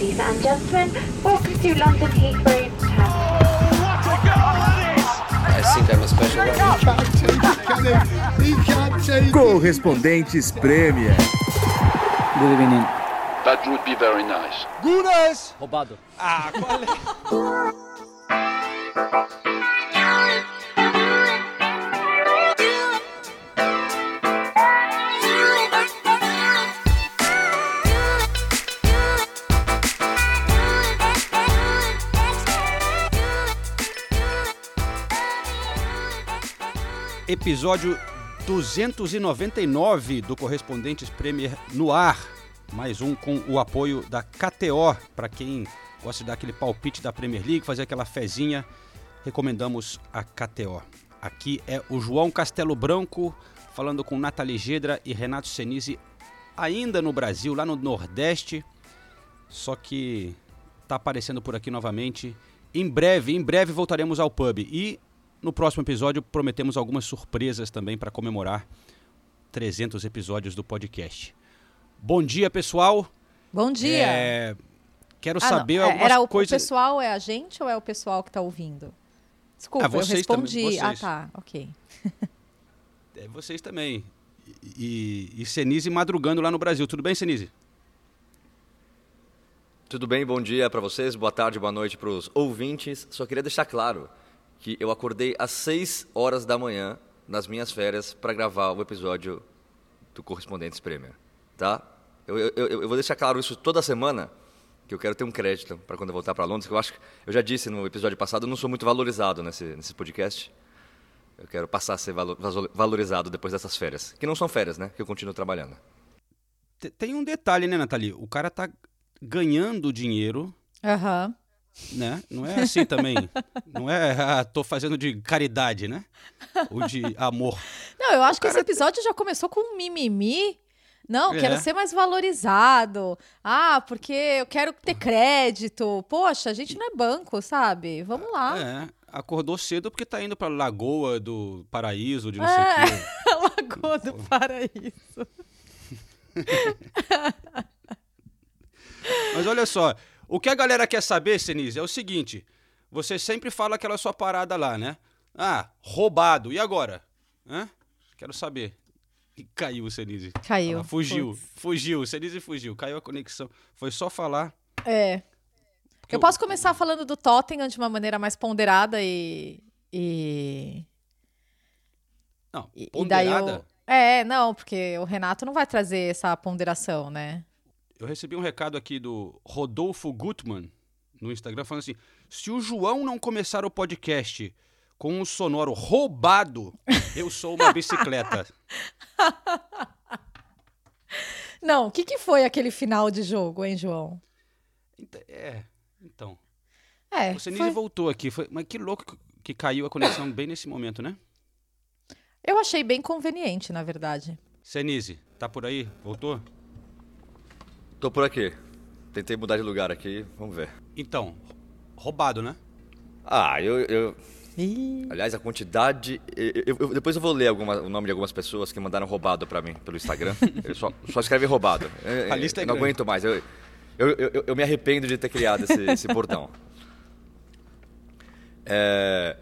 Ladies and gentlemen, welcome to London Heathrow Terminal. I think I'm a special one. Correspondentes Premier. Good evening. That would be very nice. Roubado. Episódio 299 do Correspondentes Premier no ar. Mais um com o apoio da KTO. Para quem gosta de dar aquele palpite da Premier League, fazer aquela fezinha, recomendamos a KTO. Aqui é o João Castelo Branco falando com Nathalie Gedra e Renato Senise, ainda no Brasil, lá no Nordeste. Só que tá aparecendo por aqui novamente. Em breve, em breve voltaremos ao pub. E no próximo episódio prometemos algumas surpresas também para comemorar 300 episódios do podcast. Bom dia, pessoal. Bom dia. É, Quero Ah, saber é, algumas Era o, o coisas. pessoal é a gente ou é o pessoal que tá ouvindo? Desculpa, Ah, vocês eu respondi. também, Ah, vocês. tá, ok. É, vocês também. E, e, e Senise madrugando lá no Brasil. Tudo bem, Senise? Tudo bem? Bom dia para vocês, boa tarde, boa noite para os ouvintes. Só queria deixar claro que eu acordei às 6 horas da manhã nas minhas férias para gravar o episódio do Correspondentes Premier, tá? Eu, eu, eu- eu vou deixar claro isso toda semana, que eu quero ter um crédito para quando eu voltar para Londres, que eu acho que eu já disse no episódio passado, eu não sou muito valorizado nesse, nesse podcast. Eu quero passar a ser valorizado depois dessas férias, que não são férias, né? Que eu continuo trabalhando. Te- Tem um detalhe, né, Nathalie? O cara tá ganhando dinheiro, Aham. Né? Não é assim também. Não é, ah, tô fazendo de caridade, né? Ou de amor. Não, eu acho que esse episódio já começou com um mimimi. Não, É. quero ser mais valorizado. Ah, porque eu quero ter crédito. Poxa, a gente não é banco, sabe? Vamos lá. É, acordou cedo porque tá indo pra Lagoa do Paraíso, de não É. sei o quê. Lagoa do Paraíso. Mas olha só, o que a galera quer saber, Senise, é o seguinte: você sempre fala aquela sua parada lá, né? Ah, roubado. E agora? Hã? Quero saber. E caiu o Senise. Caiu. Ah, fugiu, Putz. fugiu. Senise fugiu. Caiu a conexão. Foi só falar. É. Porque Eu posso começar falando do Tottenham de uma maneira mais ponderada e. e... Não, E, e daí ponderada. eu... É, não, porque o Renato não vai trazer essa ponderação, né? Eu recebi um recado aqui do Rodolfo Gutmann no Instagram falando assim: se o João não começar o podcast com um sonoro roubado, eu sou uma bicicleta. Não, o que, que foi aquele final de jogo, hein, João? É, então. É, O Senise foi- voltou aqui. Foi, mas que louco que caiu a conexão bem nesse momento, né? eu achei bem conveniente, na verdade. Senise, tá por aí? Voltou? Tô por aqui. Tentei mudar de lugar aqui, vamos ver. Então, roubado, né? Ah, eu. eu- aliás, a quantidade. eu- eu- eu- depois eu vou ler alguma- o nome de algumas pessoas que mandaram roubado pra mim pelo Instagram. Eles só, só escrevem roubado. Eu- A lista é eu não grande. aguento mais. Eu, eu, eu, eu me arrependo de ter criado esse, esse bordão. É,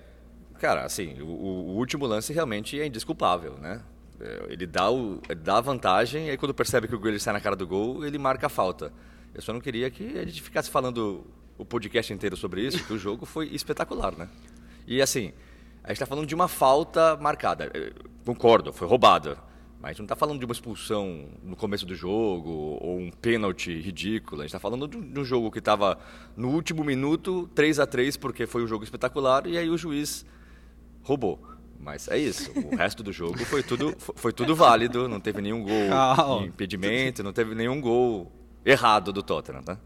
cara, assim, o, o último lance realmente é indesculpável, né? É, Ele dá, o, dá a vantagem e aí quando percebe que o Grealish sai na cara do gol, ele marca a falta. Eu só não queria que a gente ficasse falando o podcast inteiro sobre isso, que o jogo foi espetacular, né? E assim, a gente tá falando de uma falta marcada. Eu Concordo, foi roubada. Mas a gente não tá falando de uma expulsão no começo do jogo ou um pênalti ridículo. A gente tá falando de um, jogo que tava no último minuto, 3 a 3 porque foi um jogo espetacular, e aí o juiz roubou. Mas é isso. O resto do jogo foi tudo, foi, tudo válido, não teve nenhum gol Calma. de impedimento, não teve nenhum gol errado do Tottenham, tá?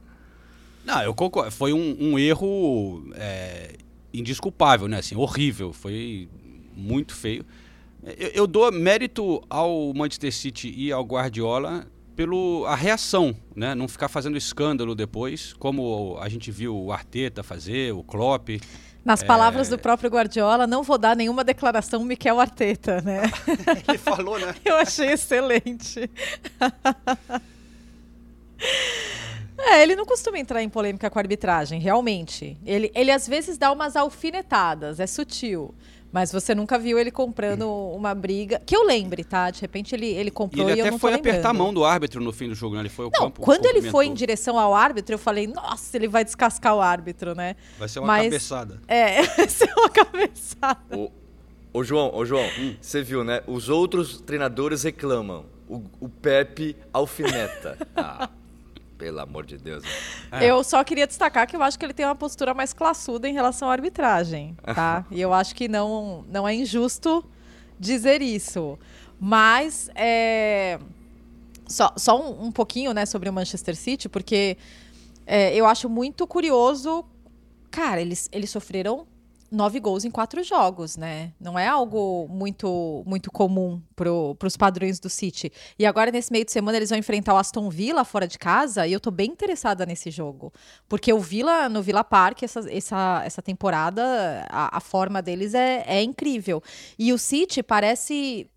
Não, eu concordo. Foi um, um erro é, indesculpável, né? Assim, horrível. Foi muito feio. Eu, eu dou mérito ao Manchester City e ao Guardiola pelo a reação, né? Não ficar fazendo escândalo depois, como a gente viu o Arteta fazer, o Klopp. Nas palavras do próprio Guardiola, não vou dar nenhuma declaração Miquel Arteta, né? Ele falou, né? Eu achei excelente. É, ele não costuma entrar em polêmica com a arbitragem, realmente. Ele, ele às vezes dá umas alfinetadas, é sutil. Mas você nunca viu ele comprando uma briga. Que eu lembre, tá? De repente ele, ele E comprou e, ele eu até não tô foi apertar a mão do árbitro no fim do jogo, né? Ele foi ao Não, campo. quando ele foi em direção ao árbitro, eu falei, nossa, ele vai descascar o árbitro, né? Vai ser uma Mas- cabeçada. É, vai ser uma cabeçada. Ô, ô João, ô João, você viu, né? Os outros treinadores reclamam. O, o Pepe alfineta. Ah, pelo amor de Deus. É. Eu só queria destacar que eu acho que ele tem uma postura mais classuda em relação à arbitragem, tá? e eu acho que não, não é injusto dizer isso. Mas é, só, só um, um pouquinho né, sobre o Manchester City, porque é, eu acho muito curioso. Cara, eles, eles sofreram nove gols em quatro jogos, né? Não é algo muito muito comum para os padrões do City. E agora, nesse meio de semana, eles vão enfrentar o Aston Villa fora de casa, e eu tô bem interessada nesse jogo. Porque o Villa, no Villa Park, essa, essa, essa temporada, a, a forma deles é, é incrível. E o City parece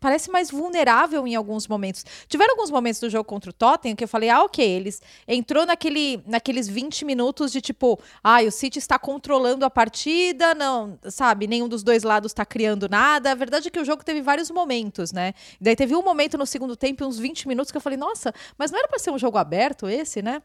parece mais vulnerável em alguns momentos. Tiveram alguns momentos do jogo contra o Tottenham que eu falei, ah, ok, eles entrou naquele, naqueles 20 minutos de tipo, ah, o City está controlando a partida, não, sabe, nenhum dos dois lados está criando nada. A verdade é que o jogo teve vários momentos, né? Daí teve um momento no segundo tempo, uns 20 minutos, que eu falei, nossa, mas não era para ser um jogo aberto esse, né?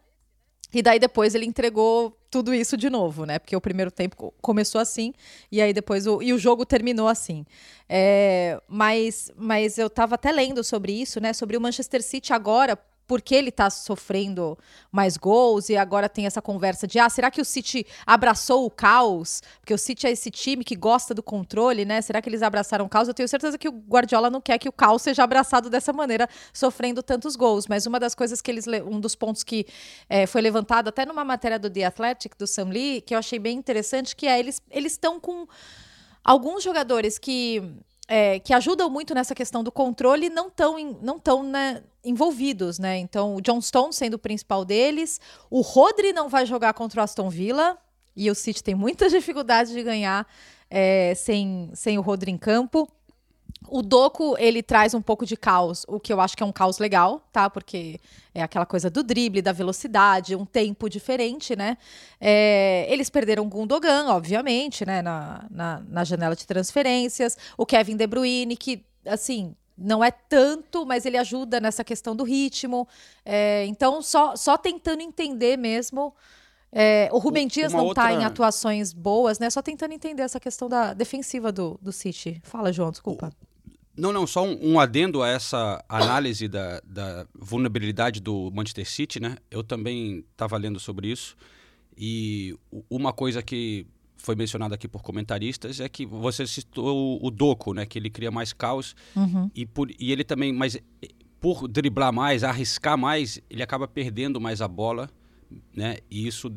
E daí depois ele entregou tudo isso de novo, né? Porque o primeiro tempo co- começou assim e aí depois o, e o jogo terminou assim. É, mas, mas eu tava até lendo sobre isso, né? Sobre o Manchester City agora, porque ele tá sofrendo mais gols e agora tem essa conversa de ah, será que o City abraçou o caos? Porque o City é esse time que gosta do controle, né? Será que eles abraçaram o caos? Eu tenho certeza que o Guardiola não quer que o caos seja abraçado dessa maneira, sofrendo tantos gols. Mas uma das coisas que eles, le- um dos pontos que eh, foi levantado até numa matéria do The Athletic, do Sam Lee, que eu achei bem interessante, que é eles eles estão com alguns jogadores que é, que ajudam muito nessa questão do controle não estão não tão né, envolvidos, né? Então o John Stone sendo o principal deles, o Rodri não vai jogar contra o Aston Villa e o City tem muitas dificuldades de ganhar é, sem, sem o Rodri em campo. O Doku, ele traz um pouco de caos, o que eu acho que é um caos legal, tá? Porque é aquela coisa do drible, da velocidade, um tempo diferente, né? É, eles perderam o Gundogan, obviamente, né? Na, na, na janela de transferências. O Kevin De Bruyne, que, assim, não é tanto, mas ele ajuda nessa questão do ritmo. É, então, só, só tentando entender mesmo. É, o Rubem Dias não tá em outra- atuações boas, né? Só tentando entender essa questão da defensiva do, do City. Fala, João, desculpa. Não, não, só um, um adendo a essa análise da, da vulnerabilidade do Manchester City, né? Eu também estava lendo sobre isso. E uma coisa que foi mencionada aqui por comentaristas é que você citou o Doco, né? Que ele cria mais caos. E, por, e ele também, mas por driblar mais, arriscar mais, ele acaba perdendo mais a bola, né? E isso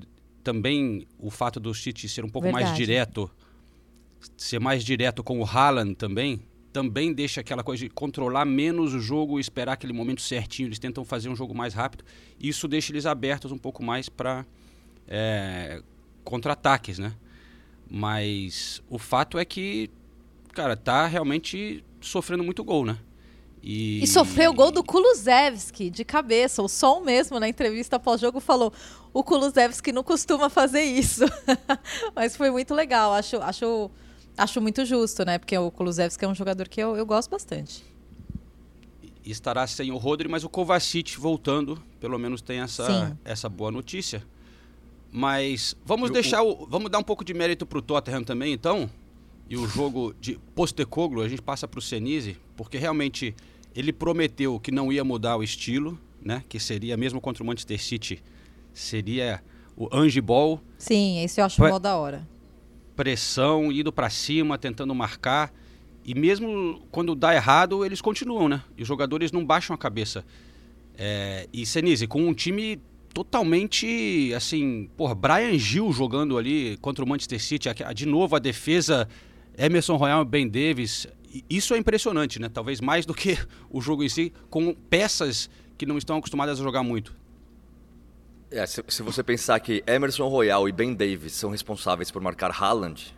também, o fato do City ser um pouco mais Verdade. direto, ser mais direto com o Haaland também, também deixa aquela coisa de controlar menos o jogo esperar aquele momento certinho. Eles tentam fazer um jogo mais rápido. Isso deixa eles abertos um pouco mais para contra-ataques, né? Mas o fato é que, cara, tá realmente sofrendo muito gol, né? E, E sofreu o gol do Kulusevski de cabeça. O som mesmo na entrevista pós-jogo falou: o Kulusevski não costuma fazer isso. Mas foi muito legal. Acho, acho, acho muito justo, né? Porque o Kulusevski é um jogador que eu, eu gosto bastante. estará sem o Rodri, mas o Kovacic voltando, pelo menos tem essa, Sim. essa boa notícia. Mas vamos E o- deixar o, vamos dar um pouco de mérito pro Tottenham também, então. E o jogo de Postecoglou, a gente passa pro Senise, porque realmente ele prometeu que não ia mudar o estilo, né? Que seria mesmo contra o Manchester City, seria o Ange Ball, Sim, esse eu acho Vai- mó da hora. Pressão, indo pra cima, tentando marcar. E mesmo quando dá errado, eles continuam, né? E os jogadores não baixam a cabeça. É, e Senise, com um time totalmente assim, porra, Brian Gil jogando ali contra o Manchester City, de novo a defesa, Emerson Royal e Ben Davis. Isso é impressionante, né? Talvez mais do que o jogo em si, com peças que não estão acostumadas a jogar muito. É, se, se você pensar que Emerson Royal e Ben Davis são responsáveis por marcar Haaland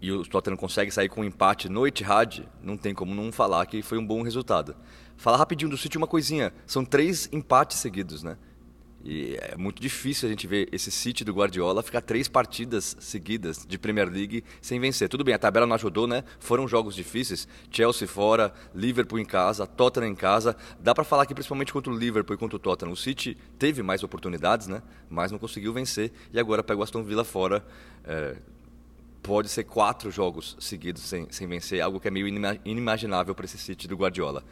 e o Tottenham consegue sair com um empate no Etihad, não tem como não falar que foi um bom resultado. Falar rapidinho do City uma coisinha, são três empates seguidos, né? E é muito difícil a gente ver esse City do Guardiola ficar três partidas seguidas de Premier League sem vencer. Tudo bem, a tabela não ajudou, né? Foram jogos difíceis. Chelsea fora, Liverpool em casa, Tottenham em casa. Dá para falar que principalmente contra o Liverpool e contra o Tottenham, o City teve mais oportunidades, né? Mas não conseguiu vencer. E agora pega o Aston Villa fora. É, pode ser quatro jogos seguidos sem, sem vencer, algo que é meio inimaginável para esse City do Guardiola.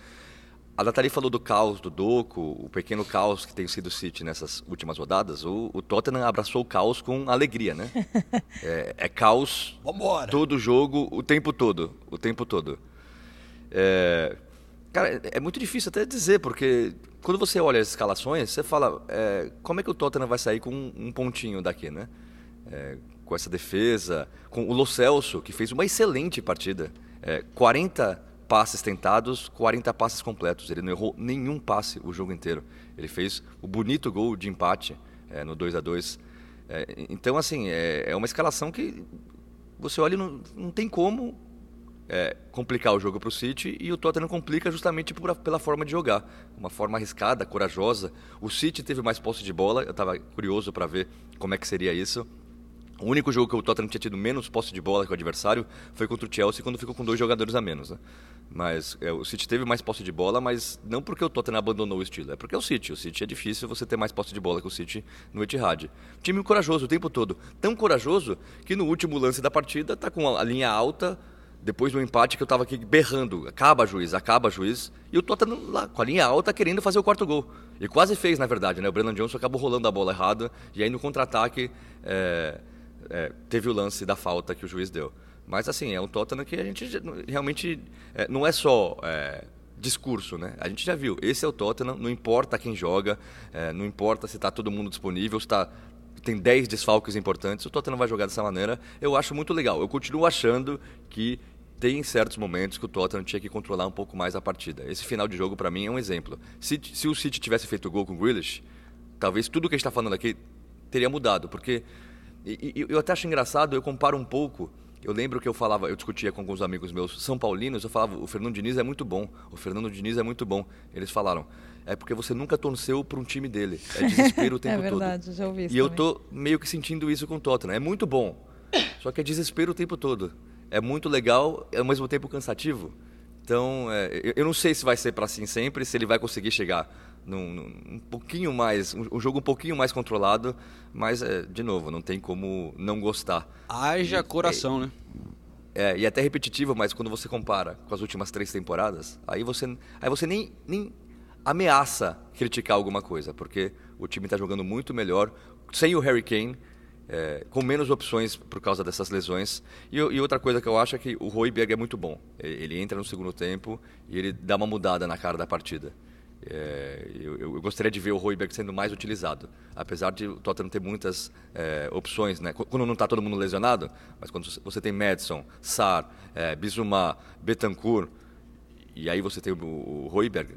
A Nathalie falou do caos do Doco, o pequeno caos que tem sido o City nessas últimas rodadas. O, o Tottenham abraçou o caos com alegria, né? é, é, caos Vambora. todo jogo, o tempo todo. O tempo todo. É, cara, é, é muito difícil até dizer, porque quando você olha as escalações, você fala é, como é que o Tottenham vai sair com um, um pontinho daqui, né? É, com essa defesa, com o Lo Celso, que fez uma excelente partida. 40 passes tentados, 40 passes completos. Ele não errou nenhum passe o jogo inteiro. Ele fez o bonito gol de empate é, no 2 a 2 é, Então, assim, é, é, uma escalação que você olha não, não tem como é, complicar o jogo para o City e o Tottenham complica justamente por, pela forma de jogar. Uma forma arriscada, corajosa. O City teve mais posse de bola, eu estava curioso para ver como é que seria isso. O único jogo que o Tottenham tinha tido menos posse de bola que o adversário foi contra o Chelsea, quando ficou com dois jogadores a menos. Né? Mas é, o City teve mais posse de bola, mas não porque o Tottenham abandonou o estilo, é porque é o City. O City é difícil você ter mais posse de bola que o City no Etihad. Time corajoso o tempo todo. Tão corajoso que no último lance da partida tá com a linha alta, depois do empate que eu estava aqui berrando. Acaba, juiz, acaba, juiz. E o Tottenham lá, com a linha alta, querendo fazer o quarto gol. E quase fez, na verdade, né? O Brennan Johnson acabou rolando a bola errada. E aí no contra-ataque... É é, teve o lance da falta que o juiz deu. Mas assim, é um Tottenham que a gente realmente é, não é só é, discurso, né? A gente já viu, esse é o Tottenham, não importa quem joga, é, não importa se está todo mundo disponível, se tá, tem 10 desfalques importantes, o Tottenham vai jogar dessa maneira. Eu acho muito legal. Eu continuo achando que tem certos momentos que o Tottenham tinha que controlar um pouco mais a partida. Esse final de jogo, para mim, é um exemplo. Se, se o City tivesse feito gol com o Grealish, talvez tudo que a gente está falando aqui teria mudado, porque e, e, eu até acho engraçado, eu comparo um pouco. Eu lembro que eu falava, eu discutia com alguns amigos meus são paulinos, eu falava, o Fernando Diniz é muito bom, o Fernando Diniz é muito bom. Eles falaram, é porque você nunca torceu para um time dele. É desespero o tempo todo. é verdade, todo. já ouvi isso E também. eu tô meio que sentindo isso com o Tottenham. É muito bom, só que é desespero o tempo todo. É muito legal, é ao mesmo tempo cansativo. Então, é, eu não sei se vai ser para assim sempre, se ele vai conseguir chegar num, num, um pouquinho mais, um, um, jogo um pouquinho mais controlado, mas, é, de novo, não tem como não gostar. Haja e, coração, é, né? É, e é até repetitivo, mas quando você compara com as últimas três temporadas, aí você, aí você nem, nem ameaça criticar alguma coisa, porque o time está jogando muito melhor, sem o Harry Kane, é, com menos opções por causa dessas lesões. E, e, outra coisa que eu acho é que o Royberg é muito bom. Ele entra no segundo tempo e ele dá uma mudada na cara da partida. É, eu, eu, gostaria de ver o Royberg sendo mais utilizado, apesar de o Tottenham ter muitas é, opções, né? quando não está todo mundo lesionado, mas quando você tem Madison, Sar, é, Bissouma, Betancourt, e aí você tem o, o Royberg,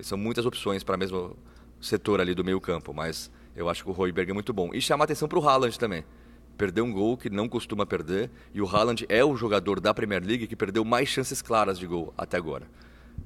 são muitas opções para o mesmo setor ali do meio campo, mas eu acho que o Royberg é muito bom. E chama atenção para o Haaland também. Perdeu um gol que não costuma perder, e o Haaland é o jogador da Premier League que perdeu mais chances claras de gol até agora.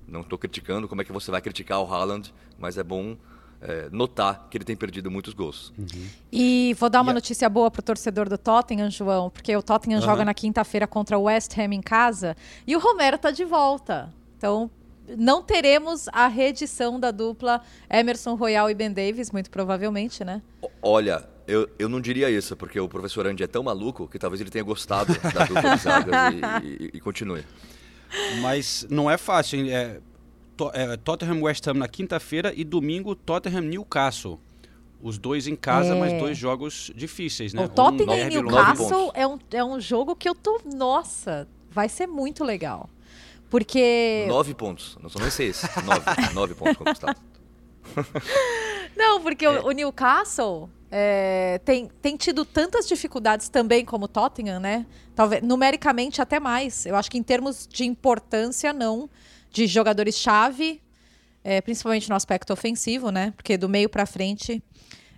Não estou criticando como é que você vai criticar o Haaland, mas é bom é, notar que ele tem perdido muitos gols. Uhum. E vou dar uma notícia boa para o torcedor do Tottenham, João, porque o Tottenham uhum. joga na quinta-feira contra o West Ham em casa e o Romero está de volta. Então, não teremos a reedição da dupla Emerson Royal e Ben Davis, muito provavelmente, né? Olha, eu, eu não diria isso, porque o professor Andy é tão maluco que talvez ele tenha gostado da dupla de zagas e, e, e continue. Mas não é fácil. É, to, é, Tottenham West Ham na quinta-feira e domingo Tottenham Newcastle. Os dois em casa, é. mas dois jogos difíceis, né? O Tottenham um e Newcastle é um, é um jogo que eu tô. Nossa, vai ser muito legal. Porque. Nove pontos. Não são nem seis. nove, nove pontos conquistados. Não, porque é. o, o, Newcastle é, tem, tem tido tantas dificuldades também como o Tottenham, né? Talvez numericamente até mais. Eu acho que em termos de importância, não. De jogadores-chave, é, principalmente no aspecto ofensivo, né? Porque do meio para frente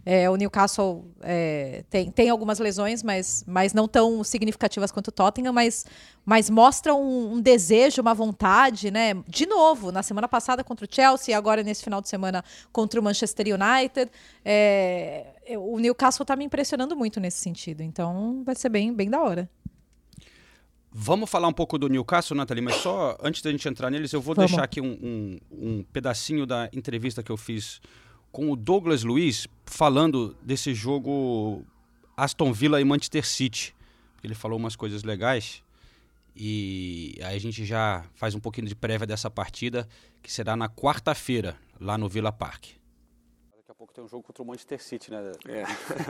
É, o Newcastle é, tem, tem algumas lesões, mas, mas não tão significativas quanto o Tottenham, mas, mas mostra um, um, desejo, uma vontade, né? De novo, na semana passada contra o Chelsea, agora nesse final de semana contra o Manchester United. É, o Newcastle está me impressionando muito nesse sentido, então vai ser bem, bem da hora. Vamos falar um pouco do Newcastle, Nathalie, mas só antes da gente entrar neles, eu vou Vamos. deixar aqui um, um, um, pedacinho da entrevista que eu fiz com o Douglas Luiz, falando desse jogo Aston Villa e Manchester City. Ele falou umas coisas legais e aí a gente já faz um pouquinho de prévia dessa partida, que será na quarta-feira, lá no Villa Park. A pouco tem um jogo contra o Manchester City, né? É.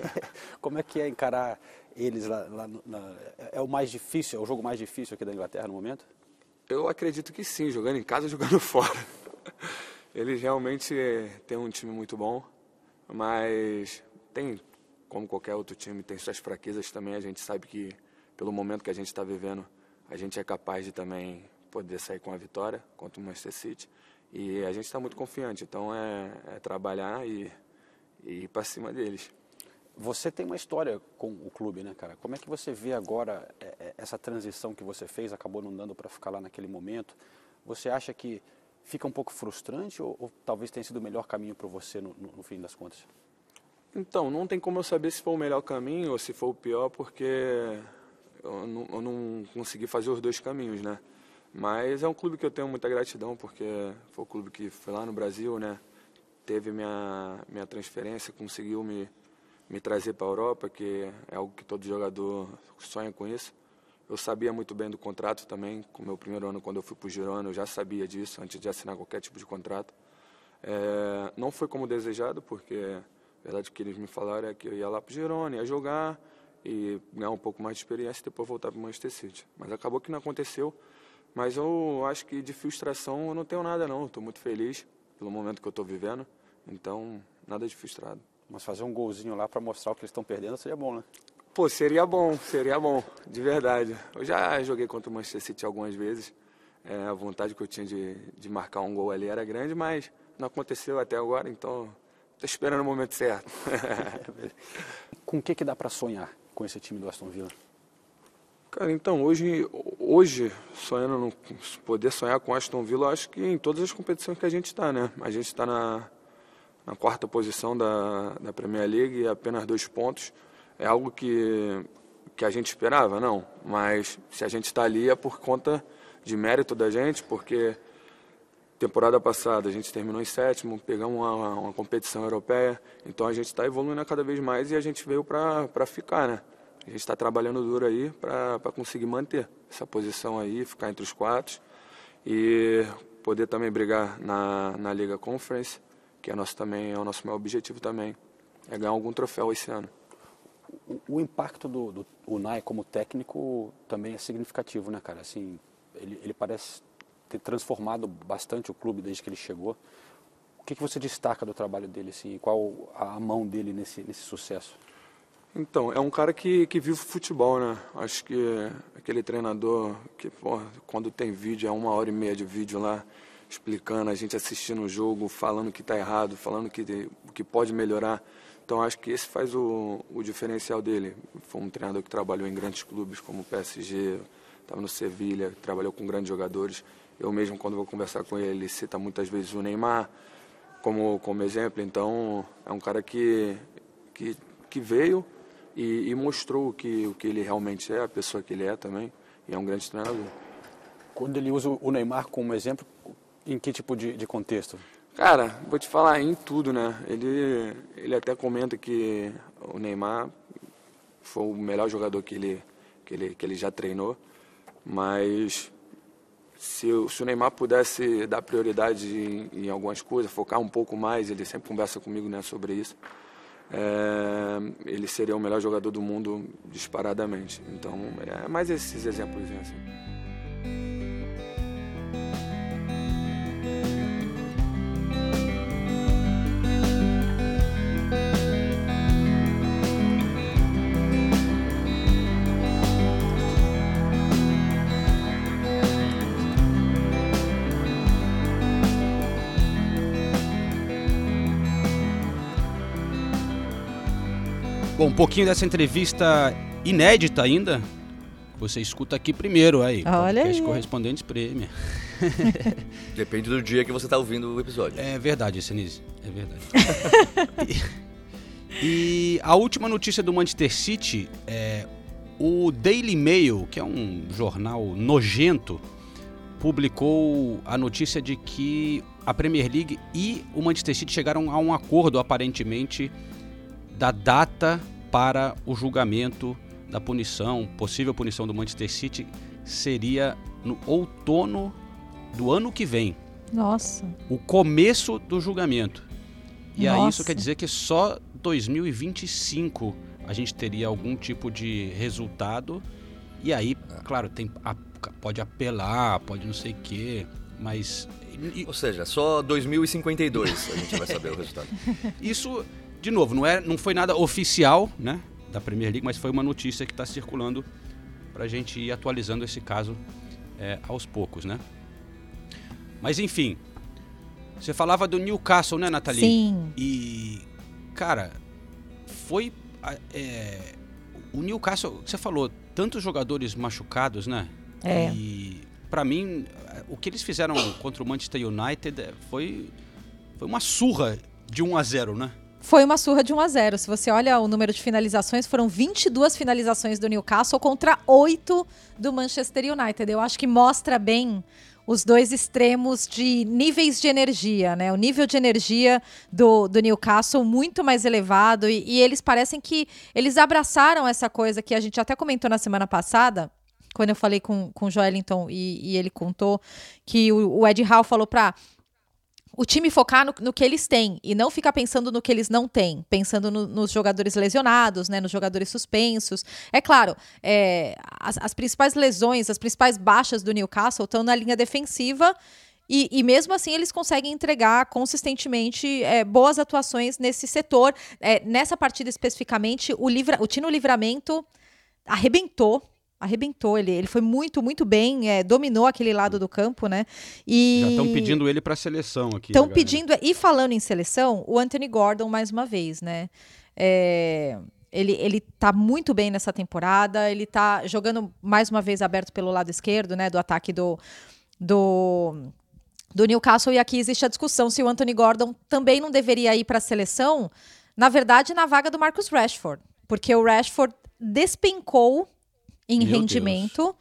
Como é que é encarar eles lá, lá na, é o mais difícil, é o jogo mais difícil aqui da Inglaterra no momento? Eu acredito que sim, jogando em casa, jogando fora. Eles realmente têm um time muito bom, mas tem, como qualquer outro time, tem suas fraquezas também. A gente sabe que pelo momento que a gente está vivendo, a gente é capaz de também poder sair com a vitória contra o Manchester City. E a gente está muito confiante, então é, é trabalhar e, e ir para cima deles. Você tem uma história com o clube, né, cara? Como é que você vê agora é, é, essa transição que você fez, acabou não dando para ficar lá naquele momento? Você acha que fica um pouco frustrante ou, ou talvez tenha sido o melhor caminho para você no, no, no, fim das contas? Então, não tem como eu saber se foi o melhor caminho ou se foi o pior, porque eu não, eu não consegui fazer os dois caminhos, né? Mas é um clube que eu tenho muita gratidão, porque foi o clube que foi lá no Brasil, né? Teve minha, minha transferência, conseguiu me me trazer para a Europa, que é algo que todo jogador sonha com isso. Eu sabia muito bem do contrato também, com o meu primeiro ano quando eu fui para o Girona, eu já sabia disso antes de assinar qualquer tipo de contrato. É, não foi como desejado, porque a verdade que eles me falaram é que eu ia lá para o Girona, ia jogar e ganhar um pouco mais de experiência e depois voltar para o Manchester City. Mas acabou que não aconteceu. Mas eu acho que de frustração eu não tenho nada não, estou muito feliz pelo momento que eu estou vivendo, então nada de frustrado. Mas fazer um golzinho lá para mostrar o que eles estão perdendo seria bom, né? Pô, seria bom, seria bom, de verdade. Eu já joguei contra o Manchester City algumas vezes. É, a vontade que eu tinha de, de marcar um gol ali era grande, mas não aconteceu até agora, então estou esperando o momento certo. com o que, que dá para sonhar com esse time do Aston Villa? Cara, então, hoje, hoje sonhando no poder sonhar com Aston Villa, acho que em todas as competições que a gente está, né? A gente está na, na quarta posição da, da Premier League e apenas dois pontos. É algo que, que a gente esperava? Não. Mas se a gente está ali é por conta de mérito da gente, porque temporada passada a gente terminou em sétimo, pegamos uma, uma competição europeia, então a gente está evoluindo cada vez mais e a gente veio para ficar, né? A gente está trabalhando duro aí para conseguir manter essa posição aí, ficar entre os quatro e poder também brigar na, na Liga Conference que é nosso também é o nosso maior objetivo também, é ganhar algum troféu esse ano. O, o impacto do, do Unai como técnico também é significativo, né, cara? Assim, ele, ele parece ter transformado bastante o clube desde que ele chegou. O que, que você destaca do trabalho dele, assim, qual a mão dele nesse, nesse sucesso? Então, é um cara que, que vive futebol, né? Acho que aquele treinador que, quando tem vídeo, é uma hora e meia de vídeo lá, explicando, a gente assistindo o jogo, falando que está errado, falando que, que pode melhorar. Então acho que esse faz o, o diferencial dele. Foi um treinador que trabalhou em grandes clubes como o PSG, estava no Sevilha, trabalhou com grandes jogadores. Eu mesmo, quando vou conversar com ele, ele cita muitas vezes o Neymar como, como exemplo. Então é um cara que, que, que veio e, e mostrou o que, o que ele realmente é, a pessoa que ele é também. E é um grande treinador. Quando ele usa o Neymar como exemplo, em que tipo de, de contexto? Cara, vou te falar em tudo, né? Ele, ele até comenta que o Neymar foi o melhor jogador que ele, que ele, que ele já treinou, mas se, se o Neymar pudesse dar prioridade em, em, algumas coisas, focar um pouco mais, ele sempre conversa comigo né, sobre isso, é, ele seria o melhor jogador do mundo disparadamente. Então, é mais esses exemplos assim. Pouquinho dessa entrevista inédita ainda. Você escuta aqui primeiro aí. Olha podcast aí. Correspondentes Prêmio. Depende do dia que você está ouvindo o episódio. É verdade, Senise. É verdade. e, e a última notícia do Manchester City é o Daily Mail, que é um jornal nojento, publicou a notícia de que a Premier League e o Manchester City chegaram a um acordo, aparentemente, da data para o julgamento da punição, possível punição do Manchester City, seria no outono do ano que vem Nossa. o começo do julgamento. E aí isso Nossa. quer dizer que só 2025 a gente teria algum tipo de resultado. E aí, claro, tem a- pode apelar, pode não sei o quê, mas e- Ou seja, só 2052 a gente vai saber o resultado. isso, de novo, não, é, não foi nada oficial, né, da Premier League, mas foi uma notícia que está circulando para a gente ir atualizando esse caso é, aos poucos, né? Mas enfim, você falava do Newcastle, né, Nathalie? Sim. E, cara, foi. é, o Newcastle, você falou, tantos jogadores machucados, né? É. E, pra mim, o que eles fizeram contra o Manchester United é, foi, foi uma surra de 1 a 0 né? Foi uma surra de 1 a 0. Se você olha o número de finalizações, foram 22 finalizações do Newcastle contra 8 do Manchester United. Eu acho que mostra bem os dois extremos de níveis de energia, né? O nível de energia do, do Newcastle muito mais elevado e, e eles parecem que eles abraçaram essa coisa que a gente até comentou na semana passada, quando eu falei com, com o Joelinton e, e ele contou que o, o Ed Howe falou para o time focar no, no que eles têm e não ficar pensando no que eles não têm, pensando no- nos jogadores lesionados, né, nos jogadores suspensos. É claro, é, as, as principais lesões, as principais baixas do Newcastle estão na linha defensiva. E, e mesmo assim eles conseguem entregar consistentemente é, boas atuações nesse setor. É, nessa partida especificamente, o, livra, o Tino Livramento arrebentou. Arrebentou, ele, ele foi muito, muito bem, é, dominou aquele lado do campo, né? E... Já estão pedindo ele pra seleção aqui. Estão a galera. pedindo. E falando em seleção, o Anthony Gordon, mais uma vez, né? É, ele, ele tá muito bem nessa temporada. Ele tá jogando mais uma vez aberto pelo lado esquerdo, né? Do ataque do. do do Newcastle e aqui existe a discussão se o Anthony Gordon também não deveria ir para a seleção, na verdade, na vaga do Marcus Rashford, porque o Rashford despencou em Meu rendimento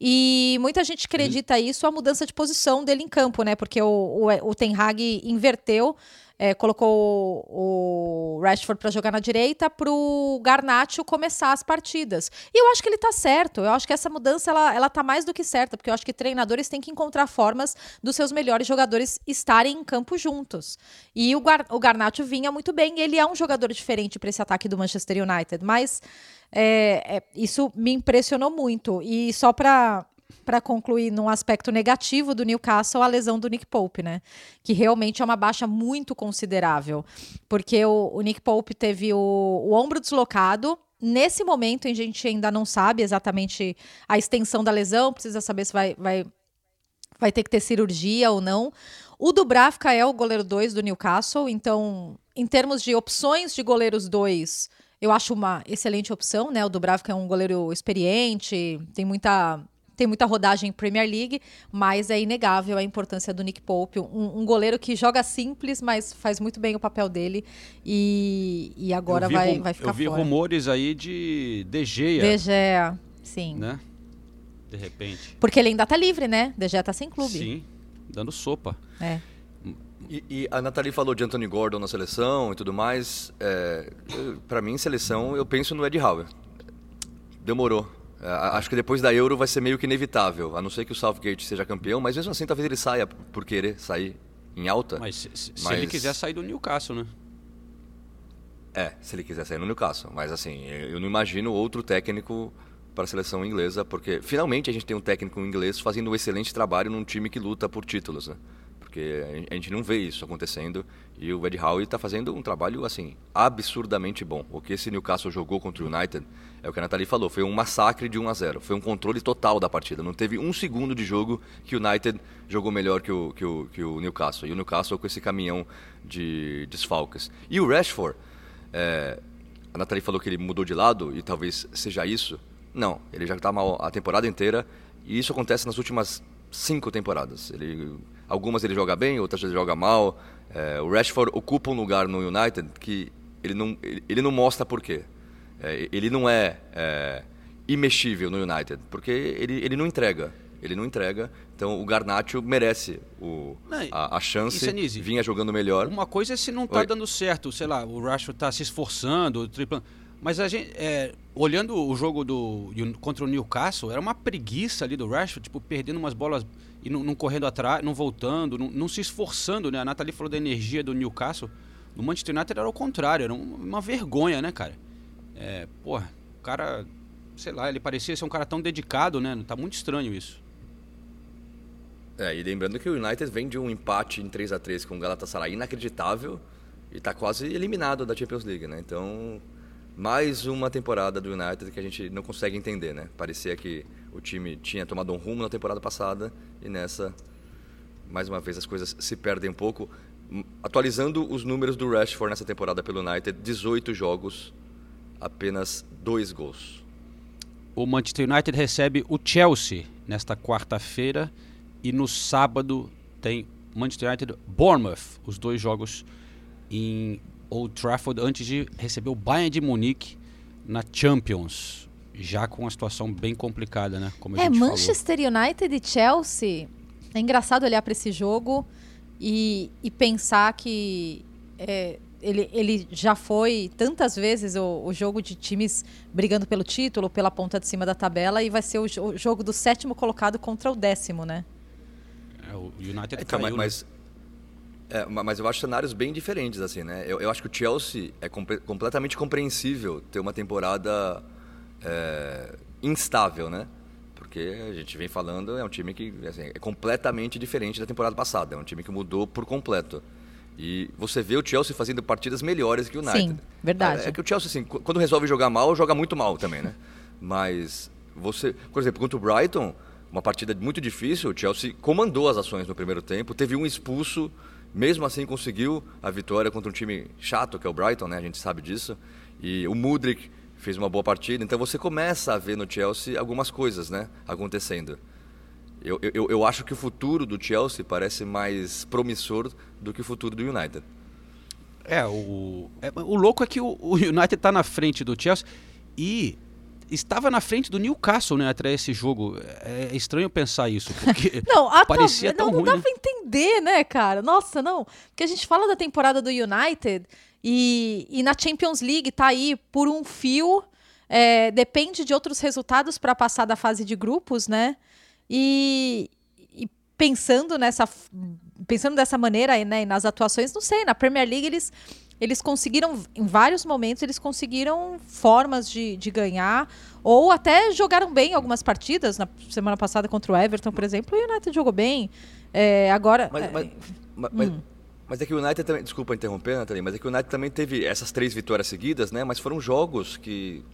e muita gente acredita isso a mudança de posição dele em campo, né? Porque o, o, o Ten Hag inverteu, é, colocou o, Rashford para jogar na direita para o Garnacho começar as partidas. E eu acho que ele tá certo. Eu acho que essa mudança ela, ela tá mais do que certa, porque eu acho que treinadores têm que encontrar formas dos seus melhores jogadores estarem em campo juntos. E o, Gar, o Garnacho vinha muito bem. Ele é um jogador diferente para esse ataque do Manchester United, mas é, é, isso me impressionou muito. E só para para concluir num aspecto negativo do Newcastle, a lesão do Nick Pope, né? Que realmente é uma baixa muito considerável. Porque o, o Nick Pope teve o, o ombro deslocado. Nesse momento, a gente ainda não sabe exatamente a extensão da lesão, precisa saber se vai, vai, vai ter que ter cirurgia ou não. O Dubravka é o goleiro 2 do Newcastle, então, em termos de opções de goleiros 2, eu acho uma excelente opção, né? O Dubravka é um goleiro experiente, tem muita tem muita rodagem em Premier League, mas é inegável a importância do Nick Pope, um, um goleiro que joga simples, mas faz muito bem o papel dele e, e agora vi vai, vai ficar Eu vi fora. rumores aí de De Gea, De Gea, sim. né? De repente. Porque ele ainda tá livre, né? De Gea tá sem clube. Sim, dando sopa. É. E, e a Nathalie falou de Anthony Gordon na seleção e tudo mais. É, pra mim, seleção, eu penso no Ed Howe. Demorou. É, acho que depois da Euro vai ser meio que inevitável, a não ser que o Southgate seja campeão, mas mesmo assim talvez ele saia por querer sair em alta. Mas se, se- se Mas- ele quiser sair do Newcastle, né? É, se ele quiser sair no Newcastle. Mas assim, eu não imagino outro técnico para a seleção inglesa, porque finalmente a gente tem um técnico inglês fazendo um excelente trabalho num time que luta por títulos, né? Porque a gente- não vê isso acontecendo e o Ed Howe está fazendo um trabalho assim absurdamente bom. O que esse Newcastle jogou contra o United é o que a Nathalie falou, foi um massacre de 1 a 0. Foi um controle total da partida. Não teve um segundo de jogo que o United jogou melhor que o, que o, que o Newcastle. E o Newcastle com esse caminhão de desfalques. E o Rashford, é, a Nathalie falou que ele mudou de lado e talvez seja isso. Não, ele já está mal a temporada inteira e isso acontece nas últimas cinco temporadas. Ele, algumas ele joga bem, outras ele joga mal. É, o Rashford ocupa um lugar no United que ele não, ele, não mostra por quê. É, ele não é, é, imexível no United, porque ele, ele não entrega. Ele não entrega. Então o Garnacho merece o, Não, a, a chance. Senise, vinha jogando melhor. Uma coisa é se não tá Oi. dando certo, sei lá, o Rashford tá se esforçando, triplando. Mas a gente, é, olhando o jogo do contra o Newcastle, era uma preguiça ali do Rashford, tipo, perdendo umas bolas e não, não correndo atrás, não voltando, não, não se esforçando, né? A Nathalie falou da energia do Newcastle. No Manchester United era o contrário, era um- uma vergonha, né, cara? É, porra, o cara, sei lá, ele parecia ser um cara tão dedicado, né? Tá muito estranho isso. É, e lembrando que o United vem de um empate em 3 a 3 com o Galatasaray inacreditável e está quase eliminado da Champions League, né? Então, mais uma temporada do United que a gente não consegue entender, né? Parecia que o time tinha tomado um rumo na temporada passada e nessa, mais uma vez, as coisas se perdem um pouco. Atualizando os números do Rashford nessa temporada pelo United, 18 jogos, apenas dois gols. O Manchester United recebe o Chelsea nesta quarta-feira e no sábado tem Manchester United Bournemouth, os dois jogos em Old Trafford antes de receber o Bayern de Munique na Champions, já com uma situação bem complicada, né? Como a É, gente falou. Manchester United e Chelsea. É engraçado olhar para esse jogo e, e pensar que é, ele, ele já foi tantas vezes o, o jogo de times brigando pelo título, pela ponta de cima da tabela, e vai ser o, o jogo do sétimo colocado contra o décimo, né? É, o United Então, caiu, mas, né? mas, é, ma- mas eu acho cenários bem diferentes, assim, né? Eu, eu acho que o Chelsea é comple- completamente compreensível ter uma temporada é, instável, né? Porque a gente vem falando, é um time que assim, é completamente diferente da temporada passada. É um time que mudou por completo. E você vê o Chelsea fazendo partidas melhores que o United. Sim, verdade. É, é que o Chelsea, assim, qu- quando resolve jogar mal, joga muito mal também, né? Mas você, por exemplo, contra o Brighton, uma partida muito difícil, o Chelsea comandou as ações no primeiro tempo, teve um expulso, mesmo assim conseguiu a vitória contra um time chato, que é o Brighton, né? A gente sabe disso. E o Mudrik fez uma boa partida, então você começa a ver no Chelsea algumas coisas, né, acontecendo. Eu, eu, eu acho que o futuro do Chelsea parece mais promissor do que o futuro do United. É, o, é, o louco é que o, o United tá na frente do Chelsea e estava na frente do Newcastle, né, até esse jogo. É, é estranho pensar isso, porque Não, parecia tão não, não ruim, dá né? pra entender, né, cara? Nossa, não. Porque a gente fala da temporada do United e, e na Champions League tá aí por um fio. é, depende de outros resultados para passar da fase de grupos, né? E, e pensando nessa pensando dessa maneira né, e nas atuações, não sei, na Premier League eles eles conseguiram, em vários momentos, eles conseguiram formas de, de ganhar, ou até jogaram bem algumas partidas. Na semana passada contra o Everton, por exemplo, o United jogou bem. É, agora. Mas, é, mas, ma- mas, é que o United também. Desculpa interromper, Nathalie, mas é que o United também teve essas três vitórias seguidas, né? Mas foram jogos que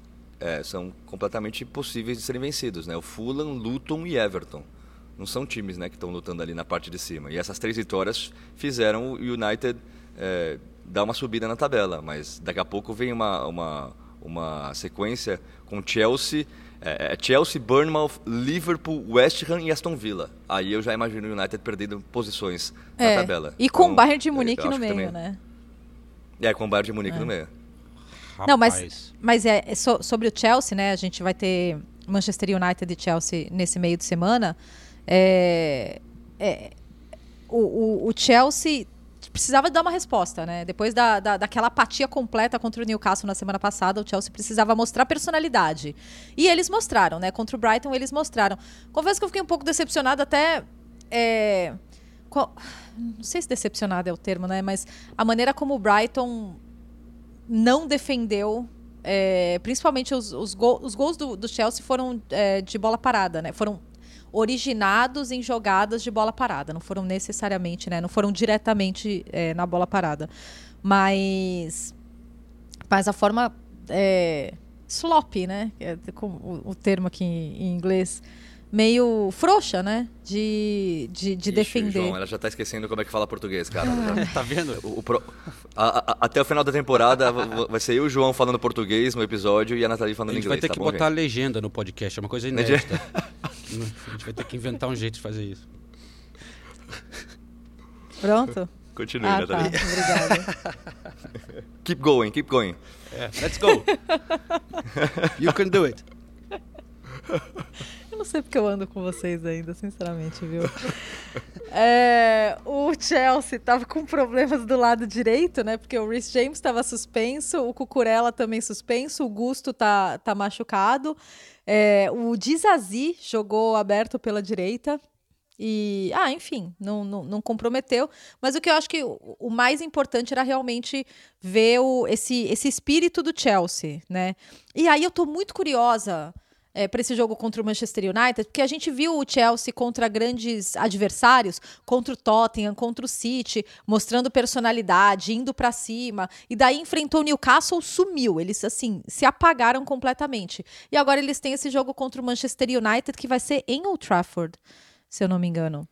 é, são completamente impossíveis de serem vencidos, né? O Fulham, Luton e Everton. Não são times né, que estão lutando ali na parte de cima. E essas três vitórias fizeram o United é, dar uma subida na tabela. Mas daqui a pouco vem uma, uma, uma sequência com Chelsea, é, é Chelsea, Bournemouth, Liverpool, West Ham e Aston Villa. Aí eu já imagino o United perdendo posições é, na tabela. E com Então, o Bayern de eu- Munique no meio, também- né? É, com o Bayern de Munique no meio. Não, mas, Rapaz. mas é, é so- sobre o Chelsea, né? A gente vai ter Manchester United e Chelsea nesse meio de semana. É, é, o, o- o Chelsea precisava dar uma resposta, né? Depois da, da- daquela apatia completa contra o Newcastle na semana passada, o Chelsea precisava mostrar personalidade. E eles mostraram, né? Contra o Brighton, eles mostraram. Confesso que eu fiquei um pouco decepcionada até. é, qual- não sei se decepcionada é o termo, né? Mas a maneira como o Brighton não defendeu. é, principalmente os, os, os gols do, do Chelsea foram é, de bola parada, né? Foram originados em jogadas de bola parada. Não foram necessariamente, né? Não foram diretamente é, na bola parada. Mas. Mas a forma. É, slop, né? que É com o, o termo aqui em, em inglês. meio frouxa, né? De, de, de Ixi, defender. João, ela já tá esquecendo como é que fala português, cara. Tá vendo? O- o pro- a- a- até o final da temporada vai ser eu e o João falando português no episódio e a Nathalie A falando gente inglês. vai ter tá que bom, botar a gente? legenda no podcast, é uma coisa inédita. a gente vai ter que inventar um jeito de fazer isso. Pronto? Continue, Ah, tá. Obrigada. Keep going, keep going. É, let's go! you can do it! Eu não sei porque eu ando com vocês ainda, sinceramente, viu? É, o Chelsea tava com problemas do lado direito, né? Porque o Rhys James estava suspenso, o Cucurella também suspenso, o Gusto tá, tá machucado. É, o Dizazi jogou aberto pela direita. E, ah, enfim, não, não, não comprometeu. Mas o que eu acho que o, mais importante era realmente ver o, esse, esse espírito do Chelsea, né? E aí eu tô muito curiosa é, para esse jogo contra o Manchester United, porque a gente viu o Chelsea contra grandes adversários, contra o Tottenham, contra o City, mostrando personalidade, indo para cima, e daí enfrentou o Newcastle, sumiu, eles assim se apagaram completamente. E agora eles têm esse jogo contra o Manchester United que vai ser em Old Trafford, se eu não me engano.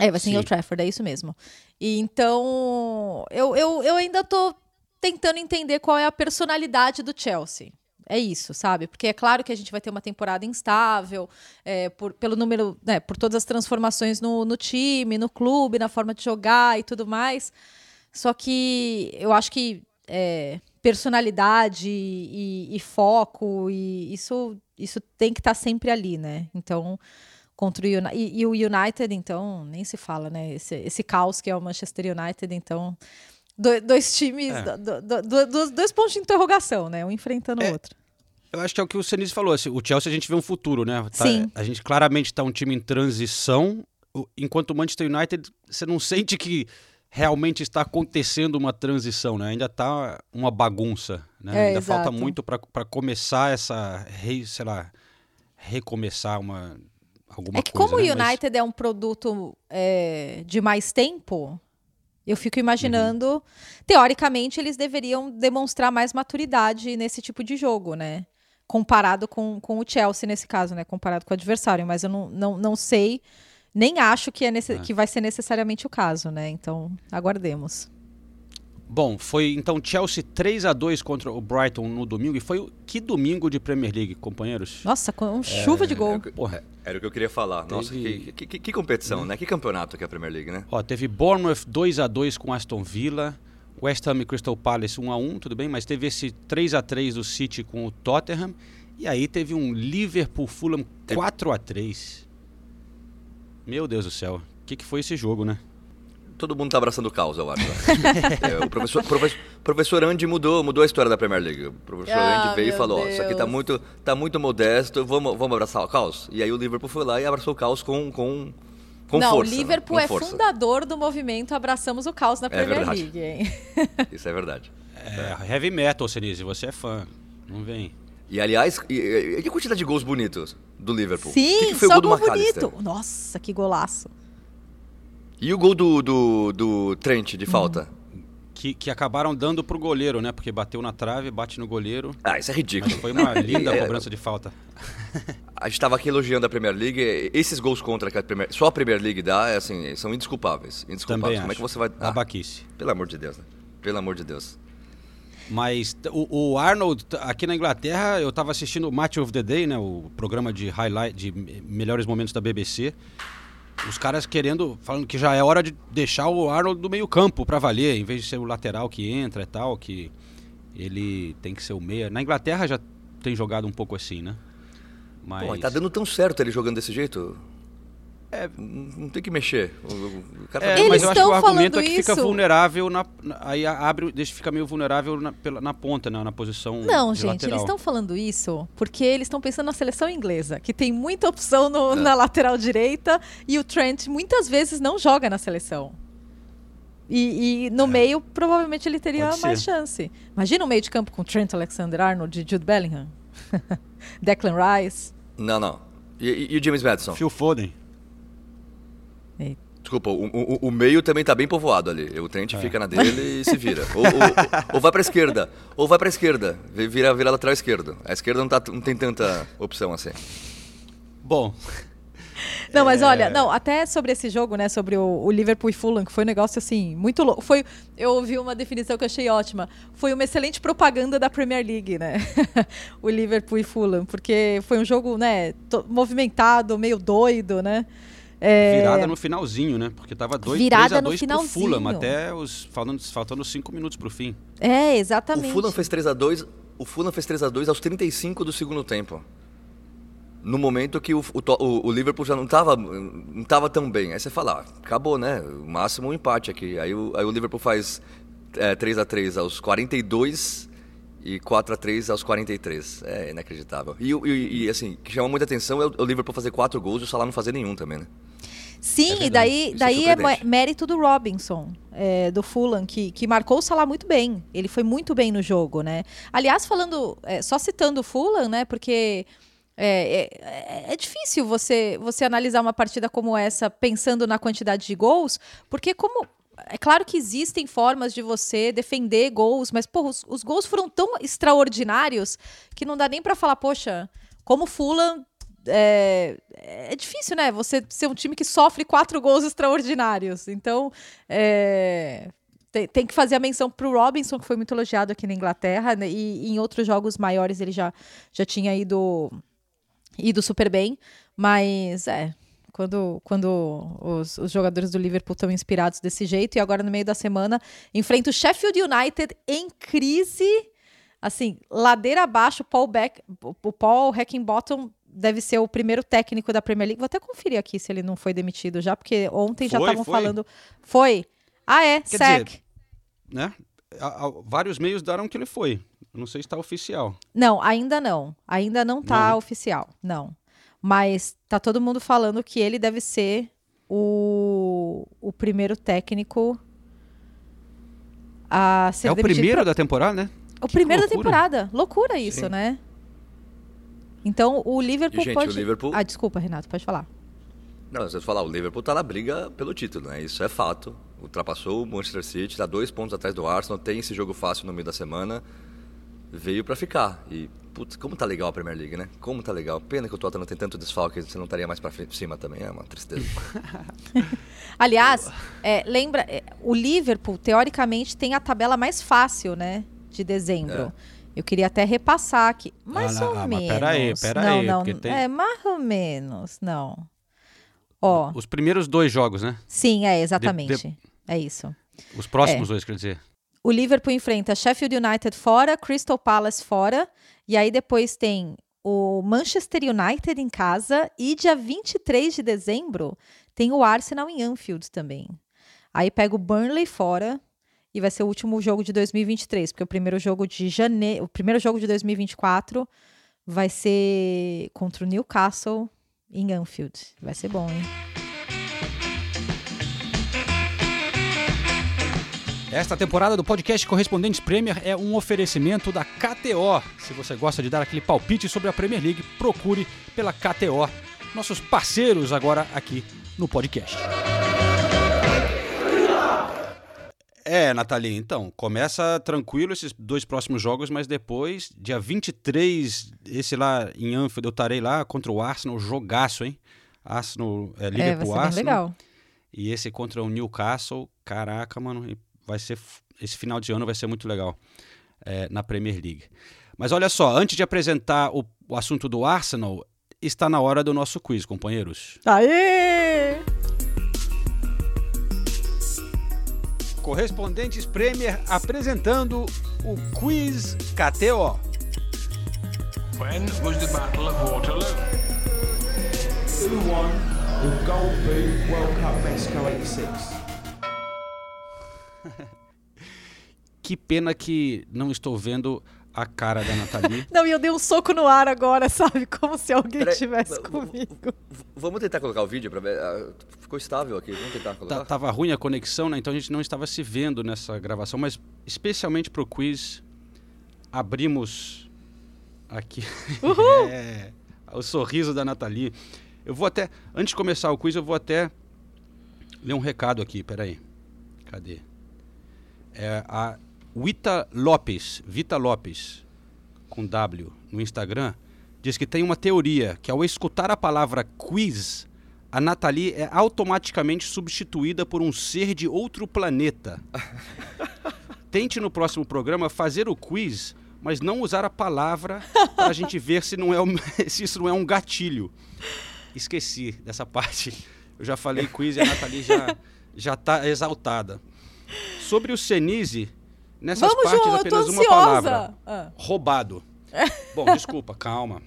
É, vai ser em Sim. Old Trafford, é isso mesmo. E então, eu, eu, eu ainda tô tentando entender qual é a personalidade do Chelsea. É isso, sabe? Porque é claro que a gente vai ter uma temporada instável, é, por, pelo número, né, por todas as transformações no, no time, no clube, na forma de jogar e tudo mais. Só que eu acho que é, personalidade e, e foco, e isso, isso tem que estar sempre ali, né? Então, contra o Uni- e, e o United, então, nem se fala, né? Esse, esse caos que é o Manchester United, então. Do- dois times, É. do- do- do- do- dois pontos de interrogação, né? Um enfrentando o outro. Eu acho que é o que o Senise falou. assim, o Chelsea a gente vê um futuro, né? Tá- Sim. A gente claramente está um time em transição, o- enquanto o Manchester United, você não sente que realmente está acontecendo uma transição, né? Ainda está uma bagunça, né? É, Ainda exato. falta muito para começar essa, re, sei lá, recomeçar uma alguma É que coisa. como o né? Mas- United é um produto é, de mais tempo, eu fico imaginando. Uhum. Teoricamente, eles deveriam demonstrar mais maturidade nesse tipo de jogo, né? Comparado com, com o Chelsea nesse caso, né? Comparado com o adversário. Mas eu não, não, não sei, nem acho que, é nesse- que vai ser necessariamente o caso, né? Então, aguardemos. Bom, foi então Chelsea 3 a 2 contra o Brighton no domingo e foi o- que domingo de Premier League, companheiros? Nossa, com um chuva de gol. Porra, Era o que eu queria falar. Nossa, Teve- que, que- que competição, né? Que campeonato que é a Premier League, né? Ó, teve Bournemouth 2 a 2 com Aston Villa, West Ham e Crystal Palace 1 a 1, tudo bem, mas teve esse 3 a 3 do City com o Tottenham e aí teve um Liverpool Fulham 4 a 3. Meu Deus do céu. O que, que foi esse jogo, né? Todo mundo tá abraçando o caos, eu acho. É, o professor, professor, professor Andy mudou, mudou a história da Premier League. O professor Ah, Andy veio e falou: ó, isso aqui tá Deus. muito, tá muito modesto, vamos, vamos abraçar o caos? E aí o Liverpool foi lá e abraçou o caos com, com, com não, força. o né? Liverpool Com é força. fundador do movimento Abraçamos o Caos na Premier verdade. League, hein? Isso é verdade. É, heavy metal, Senise, você é fã. Não vem. E aliás, e, e, e que quantidade de gols bonitos do Liverpool? O que Sim, que foi o só gol do gol McAllister? bonito. Nossa, que golaço. E o gol do, do, do Trent de falta? Que, que acabaram dando pro goleiro, né? Porque bateu na trave, bate no goleiro. Ah, isso é ridículo. Mas foi uma linda É, cobrança de falta. A gente estava aqui elogiando a Premier League. Esses gols contra que a Premier, só a Premier League dá, é assim, são indesculpáveis. Indesculpáveis. Também Como é acho. que você vai. Ah, Babaquice. pelo amor de Deus, né? Pelo amor de Deus. Mas o, o Arnold, aqui na Inglaterra, eu estava assistindo o Match of the Day, né? O programa de highlight, de me- melhores momentos da BBC. Os caras querendo, falando que já é hora de deixar o Arnold do meio campo para valer, em vez de ser o lateral que entra e tal, que ele tem que ser o meia. Na Inglaterra já tem jogado um pouco assim, né? Mas Pô, tá dando tão certo ele jogando desse jeito. É, não tem que mexer. O, cara tá É, Eles mas eu acho que o estão argumento é falando que fica isso- vulnerável na, aí abre, deixa fica meio vulnerável na, pela- na ponta, na, na posição Não, de gente, lateral. eles estão falando isso porque eles estão pensando na seleção inglesa, que tem muita opção É. no- na lateral direita e o Trent muitas vezes não joga na seleção. E, e no meio, provavelmente ele teria É. Pode mais ser. chance. Imagina um meio de campo com Trent Alexander-Arnold e Jude Bellingham. Declan Rice. Não, não. E, e- e o James Madison? Phil Foden. Desculpa, o, o- o meio também tá bem povoado ali. O É. Trent fica na dele e se vira. Ou, ou- ou vai pra esquerda. Ou vai pra esquerda. Vi- Vira, vira lateral esquerdo. A esquerda não, tá, não tem tanta opção assim. Bom, Não, mas É. olha, não, até sobre esse jogo, né, sobre o, o Liverpool e Fulham, que foi um negócio assim, muito louco. Foi, eu ouvi uma definição que eu achei ótima. Foi uma excelente propaganda da Premier League, né? o Liverpool e Fulham, porque foi um jogo, né, movimentado, meio doido, né? É, virada no finalzinho, né? Porque tava 2 Virada 3 a no 2 pro. Fulham, até os falando, faltando 5 minutos pro fim. É, O exatamente. Fulham fez 3 a 2 o Fulham fez 3 a 2 aos 35 do segundo tempo. No momento que o, o o- o Liverpool já não estava não tava tão bem. Aí você fala, ah, acabou, né? O máximo um empate aqui. Aí o, aí o Liverpool faz é, 3 a 3 aos 42 e 4 a 3 aos 43. É inacreditável. E, o- e, e, assim, o que chama muita atenção é o, o Liverpool fazer 4 gols e o Salah não fazer nenhum também, né? Sim, verdade. e daí, é daí é mérito do Robinson, é, do Fulham, que, que marcou o Salah muito bem. Ele foi muito bem no jogo, né? Aliás, falando, é, só citando o Fulham, né? Porque é, é- é difícil você, você analisar uma partida como essa pensando na quantidade de gols, porque como... É claro que existem formas de você defender gols, mas, pô, os, os gols foram tão extraordinários que não dá nem pra falar, poxa, como o Fulham é, é difícil, né? Você ser um time que sofre quatro gols extraordinários. Então, é, tem, tem que fazer a menção pro Robinson, que foi muito elogiado aqui na Inglaterra, né? e, e em outros jogos maiores ele já, já tinha ido, ido super bem. Mas, é, quando, quando os, os jogadores do Liverpool estão inspirados desse jeito, e agora no meio da semana enfrenta o Sheffield United em crise. Assim, ladeira abaixo, Paul Beck, o Paul Heckingbottom deve ser o primeiro técnico da Premier League. Vou até conferir aqui se ele não foi demitido já, porque ontem já Foi, estavam foi. falando. Foi. Ah, é, Quer sack. dizer, né? A- a- vários meios deram que ele foi. Não sei se está oficial. Não, ainda não. Ainda não tá Não, né? oficial. Não. Mas tá todo mundo falando que ele deve ser o, o primeiro técnico a ser é o primeiro pro- da temporada, né? O Que primeiro da loucura. temporada. Loucura isso, Sim. né? Então o Liverpool E, gente, pode. o Liverpool- Ah, desculpa, Renato, pode falar. Não, você falar, o Liverpool tá na briga pelo título, né? Isso é fato. Ultrapassou o Manchester City, tá dois pontos atrás do Arsenal, tem esse jogo fácil no meio da semana. Veio pra ficar. E, putz, como tá legal a Premier League, né? Como tá legal. Pena que o Tottenham tem tanto desfalque, você não estaria mais pra frente- cima também. É uma tristeza. Aliás, é, lembra, é, o Liverpool, teoricamente, tem a tabela mais fácil, né? De dezembro. Eu queria até repassar aqui. Mais não, ou ah, menos. pera aí, pera não, não. tem- É, mais ou menos. Não. Ó, Os primeiros dois jogos, né? sim, é, exatamente. de- É isso. Os próximos É. dois, quer dizer. O Liverpool enfrenta Sheffield United fora, Crystal Palace fora, e aí depois tem o Manchester United em casa e dia 23 de dezembro tem o Arsenal em Anfield também. Aí pega o Burnley fora e vai ser o último jogo de 2023, porque o primeiro jogo de janeiro, o primeiro jogo de 2024 vai ser contra o Newcastle em Anfield. Vai ser bom, hein? Esta temporada do podcast Correspondentes Premier é um oferecimento da KTO. Se você gosta de dar aquele palpite sobre a Premier League, procure pela KTO. Nossos parceiros agora aqui no podcast. É, Nathalie, então, começa tranquilo esses dois próximos jogos, mas depois, dia 23, esse lá em Anfield, eu estarei lá contra o Arsenal, jogaço, hein? Arsenal, é, É, vai Liverpool, ser Arsenal. legal. E esse contra o Newcastle, caraca, mano, vai ser esse final de ano vai ser muito legal é, na Premier League. Mas olha só, antes de apresentar o, o assunto do Arsenal, está na hora do nosso quiz, companheiros. Aê! Correspondentes Premier apresentando o quiz KTO. When was the Battle of Waterloo? Who won the Gold Boot World Cup Mexico 86? Que pena que não estou vendo a cara da Nathalie. Não, e eu dei um soco no ar agora, sabe? Como se alguém Peraí, estivesse v- comigo. Vamos tentar colocar o vídeo pra ver. Ah, Ficou estável aqui, vamos tentar colocar. Tá- tava ruim a conexão, né? Então a gente não estava se vendo nessa gravação, mas especialmente pro quiz abrimos aqui É, o sorriso da Nathalie. Eu vou até, antes de começar o quiz, eu vou até ler um recado aqui, peraí. Cadê? É a Wita Lopes, Vita Lopes, com W, no Instagram, diz que tem uma teoria que ao escutar a palavra quiz, a Nathalie é automaticamente substituída por um ser de outro planeta. Tente no próximo programa fazer o quiz, mas não usar a palavra para a gente ver se, não é um- se isso não é um gatilho. Esqueci dessa parte. Eu já falei quiz e a Nathalie já, já tá exaltada. Sobre o Senise, nessas Vamos, partes João, eu tô apenas uma ansiosa. palavra. Ah. Roubado. Bom, desculpa, calma.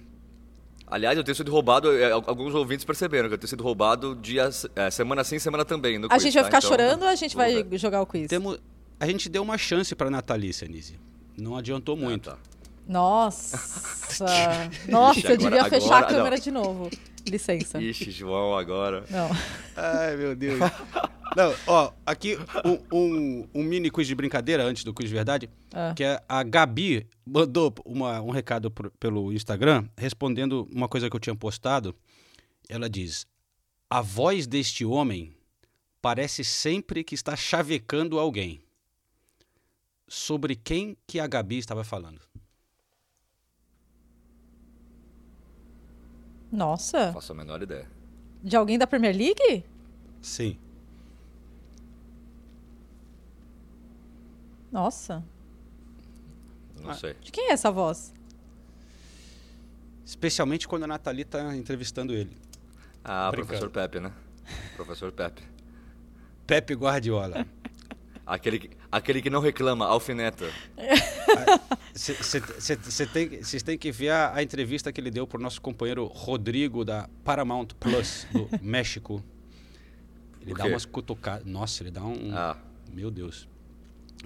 Aliás, eu tenho sido roubado, é, al- alguns ouvintes perceberam que eu tenho sido roubado dias, é, semana sim, semana também. no A quiz, gente vai tá? ficar Então, chorando ou a gente vai ver. jogar o quiz? Temos, a gente deu uma chance para Nathalie, Senise. Não adiantou muito. Ah, tá. Nossa. Nossa, Ixi, eu agora- devia fechar a agora- câmera não. de novo. Licença. Ixi, João, agora. Não. Ai, meu Deus. Não, ó, aqui um, um- um mini quiz de brincadeira antes do quiz de verdade, Ah. que é a Gabi mandou uma- um recado pro- pelo Instagram respondendo uma coisa que eu tinha postado. Ela diz: A voz deste homem parece sempre que está chavecando alguém. Sobre quem que a Gabi estava falando? Nossa. Faço a menor ideia. De alguém da Premier League? Sim. Nossa. Não sei. De quem é essa voz? Especialmente quando a Nathalie está entrevistando ele. Ah, Brincando. professor Pepe, né? Professor Pepe. Pepe Guardiola. Aquele, que- aquele que não reclama, alfineta. Vocês têm que ver a, a entrevista que ele deu pro nosso companheiro Rodrigo da Paramount Plus, do México. Ele O dá umas cutucadas. Nossa, ele dá um. Ah. Meu Deus.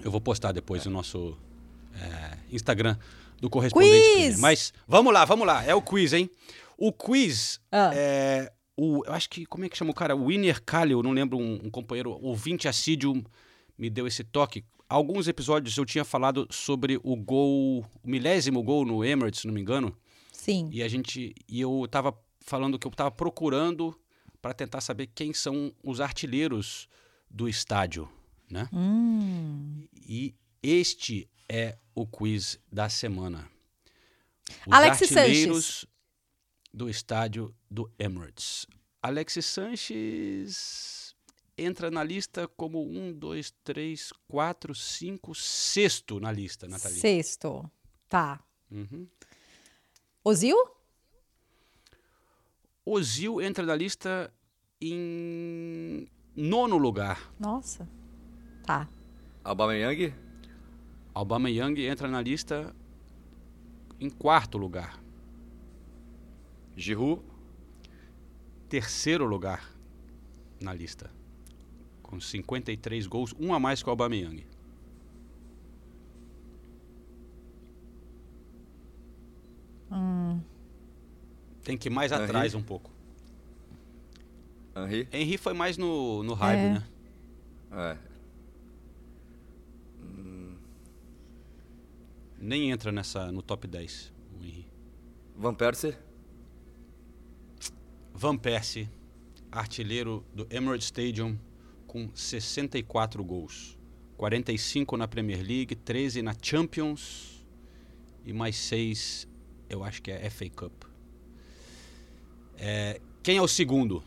Eu vou postar depois no nosso é, Instagram do correspondente. Quiz! Mas vamos lá, vamos lá. É o quiz, hein? O quiz Ah. é. O, eu acho que. Como é que chama o cara? O Winner Calil, não lembro, um, um companheiro ouvinte assíduo me deu esse toque. Alguns episódios eu tinha falado sobre o gol, o milésimo gol no Emirates, se não me engano. Sim. E a gente. E eu tava falando que eu tava procurando para tentar saber quem são os artilheiros do estádio, né? Hum. E este é o quiz da semana. Os artilheiros do estádio do Emirates. Alexis Sanches entra na lista como um, dois, três, quatro, cinco, sexto na lista, Nathalie. Sexto. Tá. Uhum. Ozil? Ozil entra na lista em nono lugar. Nossa. Tá. Aubameyang? Aubameyang entra na lista em quarto lugar. Giroud? Terceiro lugar na lista. Com 53 gols, um a mais que o Aubameyang. Hum. Tem que ir mais Henry? atrás um pouco. Henry? Henry foi mais no, no hype, É. né? É. Nem entra nessa, no top 10, o Henry. Van Persie? Van Persie, artilheiro do Emirates Stadium, com 64 gols. 45 na Premier League, 13 na Champions e mais 6, eu acho que é FA Cup. É, quem é o segundo?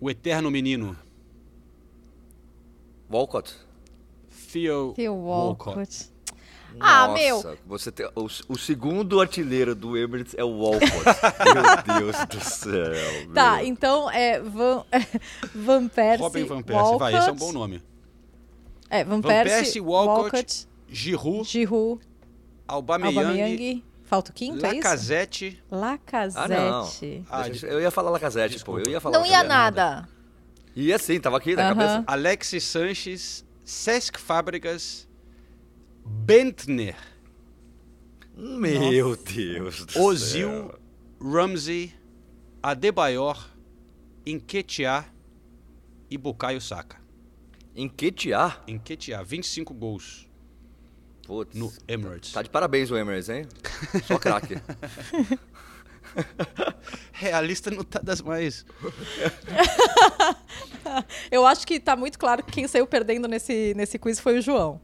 O eterno menino, Walcott? Theo, Theo Walcott. Walcott. Ah, meu. Você tem, o, o segundo artilheiro do Emirates é o Walcott. Meu Deus do céu. Tá, meu. então é Van, Van Persie. Robin Van Persie, vai, esse é um bom Walcott. nome. É, Van, Van Persie, Persie, Walcott, Giroud, Giroud, Aubameyang, Aubameyang. Falta o quinto, é isso? Lacazette. Lacazette. Ah, não. Ah, Deixa eu eu ia falar Lacazette, pô. Eu ia falar Não ia Lacazette. nada. Ia sim, tava aqui na Aham. cabeça. Alexis Sanches, Cesc Fábricas, Bentner, Meu Deus do Ozil, céu. Ramsey, Adebayor, Enquetear e Bukayo Saka. Enquetear? Enquetear, 25 gols Putz. no Emirates. Tá de parabéns o Emirates, hein? Só craque. Realista não tá das mais. Eu acho que tá muito claro que quem saiu perdendo nesse, nesse quiz foi o João.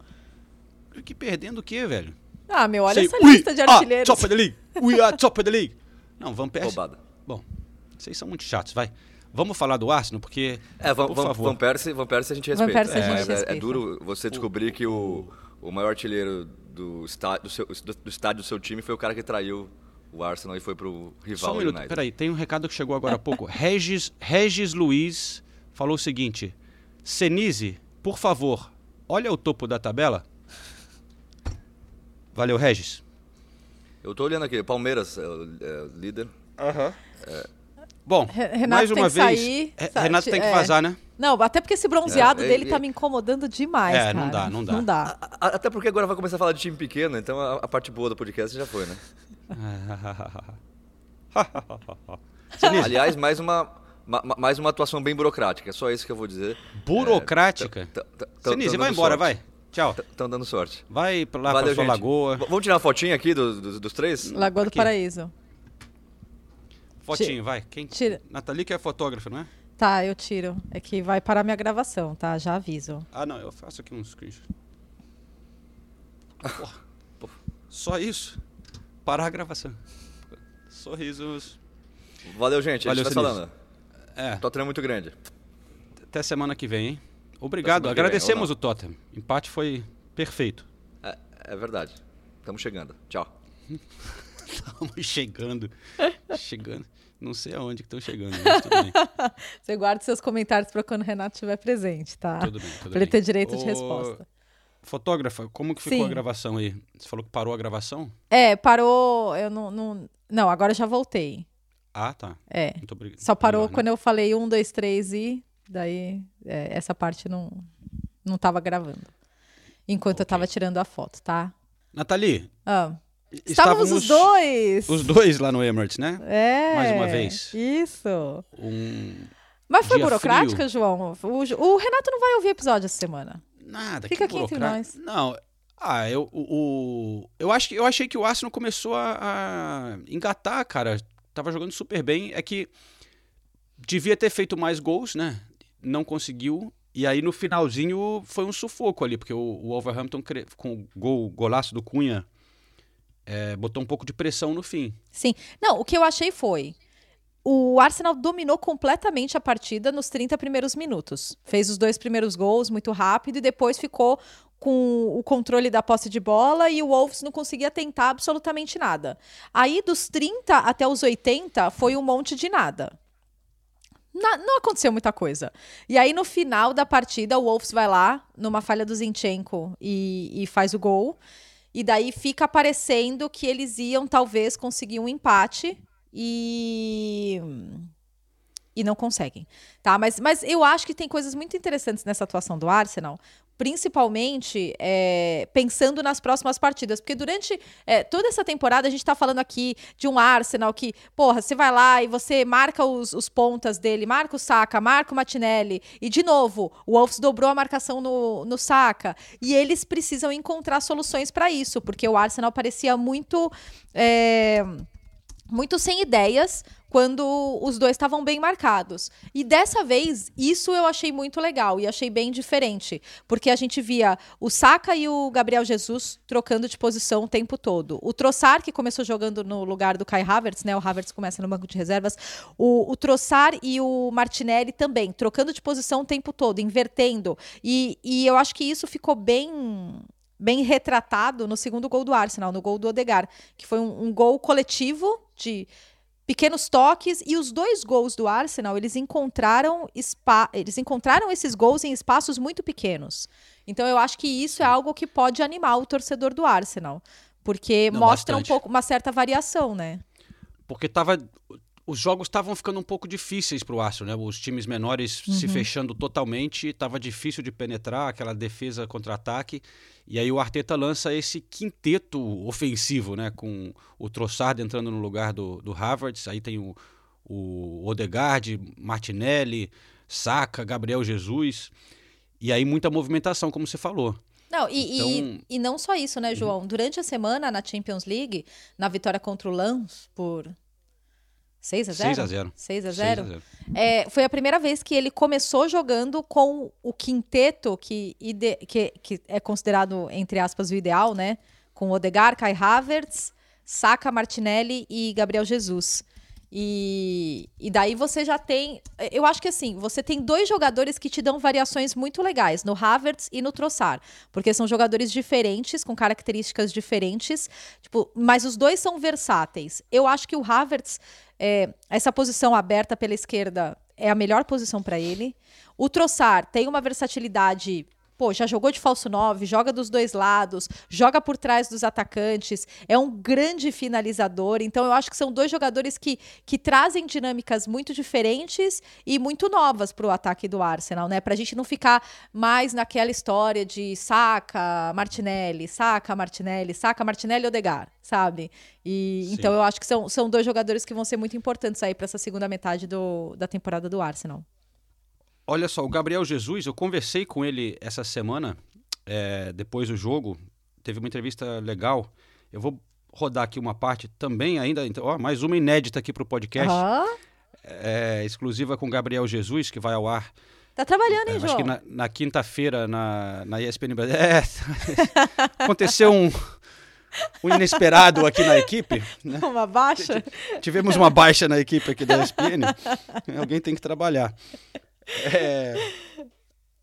Que perdendo o quê, velho? Ah, meu, olha Say, essa "We lista de are artilheiros. top of the league. We are top of the league. Não, Van Persie. Roubada. Bom, vocês são muito chatos, vai. Vamos falar do Arsenal, porque. É, Van, por Van, favor. Van Persie, Van Persie a gente Van respeita. Persie a gente Mas é- é, respeita. duro você descobrir que o, o maior artilheiro do estádio do, seu, do, do estádio do seu time foi o cara que traiu o Arsenal e foi pro rival Só um minuto, United. peraí, tem um recado que chegou agora há pouco. Regis, Regis Luiz falou o seguinte: Senise, por favor, olha o topo da tabela. Valeu, Regis. Eu tô olhando aqui, Palmeiras é, é líder. Bom, Re- Renato mais tem uma que vez. sair, Re- sa- Renato tem que é. vazar, né? Não, até porque esse bronzeado É, dele e- tá me incomodando demais, É, cara. não dá, não dá. Não dá. A- Até porque agora vai começar a falar de time pequeno, então a, a parte boa do podcast já foi, né? Aliás, mais uma, ma- ma- mais uma atuação bem burocrática, é só isso que eu vou dizer. burocrática. Senise, dando vai embora, sorte. vai. Tchau. Estão dando sorte. Vai pra lá Valeu, pra sua gente. lagoa. V- Vamos tirar uma fotinha aqui do- do- dos três? Lagoa do Aqui. Paraíso. Fotinho, vai. Quem? Tira. Nathalie que é fotógrafa, não é? Tá, eu tiro. É que vai parar minha gravação, tá? Já aviso. Ah, não, eu faço aqui um screenshot. Porra, só isso? Parar a gravação. Sorrisos. Valeu, gente. Valeu, a gente Sinistro. falando. É, Tottenham é muito grande. até semana que vem, hein? Obrigado, vem, agradecemos ou o Tottenham. Empate foi perfeito. É, é verdade. Estamos chegando. Tchau. Estamos chegando. chegando. Não sei aonde que estão chegando, mas tudo bem. Você guarda seus comentários pra quando o Renato estiver presente, tá? Tudo bem, tudo pra ele ter direito de resposta. Fotógrafa, como que ficou Sim. a gravação aí? Você falou que parou a gravação? É, parou. Eu não. Não, não agora já voltei. Ah, tá. É. Muito obrigado. Só parou Melhor, né? quando eu falei um, dois, três e. Daí é, essa parte não, não tava gravando. Enquanto eu tava tirando a foto, tá? Nathalie, Ah, estávamos os dois! Os dois lá no Emirates, né? É. Mais uma vez. Isso. Um. Mas foi burocrática, frio. João? O, o Renato não vai ouvir episódio essa semana. Nada, Fica aqui entre nós. Não. Ah, eu, o, o- eu, acho que, eu achei que o Arsenal começou a, a engatar, cara. Tava jogando super bem. É que devia ter feito mais gols, né? Não conseguiu. E aí no finalzinho foi um sufoco ali, porque o, o Wolverhampton, com o gol, golaço do Cunha, é, botou um pouco de pressão no fim. Sim. Não, o que eu achei foi. O Arsenal dominou completamente a partida nos 30 primeiros minutos. Fez os dois primeiros gols muito rápido e depois ficou com o controle da posse de bola e o Wolves não conseguia tentar absolutamente nada. Aí, dos 30 até os 80, foi um monte de nada. Na- não aconteceu muita coisa. E aí, no final da partida, o Wolves vai lá, numa falha do Zinchenko, e, e faz o gol. E daí fica parecendo que eles iam, talvez, conseguir um empate. E. E não conseguem. Tá? Mas, mas eu acho que tem coisas muito interessantes nessa atuação do Arsenal. Principalmente é, pensando nas próximas partidas. Porque durante é, toda essa temporada a gente tá falando aqui de um Arsenal que, porra, você vai lá e você marca os, os pontas dele, marca o Saka, marca o Martinelli. E, de novo, o Wolves dobrou a marcação no, no Saka. E eles precisam encontrar soluções para isso, porque o Arsenal parecia muito. é, muito sem ideias quando os dois estavam bem marcados. E dessa vez, isso eu achei muito legal e achei bem diferente, porque a gente via o Saka e o Gabriel Jesus trocando de posição o tempo todo. O Trossard, que começou jogando no lugar do Kai Havertz, né? O Havertz começa no banco de reservas. O, o e o Martinelli também, trocando de posição o tempo todo, invertendo. E, e eu acho que isso ficou bem bem retratado no segundo gol do Arsenal, no gol do Odegar, que foi um, um gol coletivo de pequenos toques e os dois gols do Arsenal eles encontraram eles encontraram esses gols em espaços muito pequenos. Então eu acho que isso é algo que pode animar o torcedor do Arsenal, porque Não, mostra bastante. um pouco uma certa variação, né? Porque tava. Os jogos estavam ficando um pouco difíceis para o Arsenal, né? Os times menores se Uhum. fechando totalmente, estava difícil de penetrar, aquela defesa contra-ataque. E aí o Arteta lança esse quinteto ofensivo, né? Com o Trossard entrando no lugar do, do Havertz, aí tem o, o Odegaard, Martinelli, Saka, Gabriel Jesus. E aí muita movimentação, como você falou. Não, e, e- Então- e, não só isso, né, João? Durante a semana na Champions League, na vitória contra o Lens por 6 a 0? 6 a 0. 6 a 6 0. a 0. É, foi a primeira vez que ele começou jogando com o quinteto que, ide- que, que é considerado, entre aspas, o ideal, né? com Odegar, Kai Havertz, Saka, Martinelli e Gabriel Jesus. E, e daí você já tem. Eu acho que assim, você tem dois jogadores que te dão variações muito legais, no Havertz e no Trossard. Porque são jogadores diferentes, com características diferentes. Tipo, mas os dois são versáteis. Eu acho que o Havertz, é, essa posição aberta pela esquerda, é a melhor posição para ele. O Trossard tem uma versatilidade pô, já jogou de falso 9, joga dos dois lados, joga por trás dos atacantes, é um grande finalizador. Então, eu acho que são dois jogadores que, que trazem dinâmicas muito diferentes e muito novas para o ataque do Arsenal, né? Para a gente não ficar mais naquela história de saca Martinelli, saca Martinelli, saca Martinelli Odegar, sabe? E, então, eu acho que são, são dois jogadores que vão ser muito importantes aí para essa segunda metade do, da temporada do Arsenal. Olha só, o Gabriel Jesus, eu conversei com ele essa semana, é, depois do jogo, teve uma entrevista legal. Eu vou rodar aqui uma parte também ainda, então, ó, mais uma inédita aqui para o podcast. É, exclusiva com Gabriel Jesus, que vai ao ar. Tá trabalhando, hein, é, João? Acho que na, na quinta-feira, na, na ESPN Brasil. É, aconteceu um, um inesperado aqui na equipe. Né? Uma baixa? Tivemos uma baixa na equipe aqui da ESPN. Alguém tem que trabalhar. É,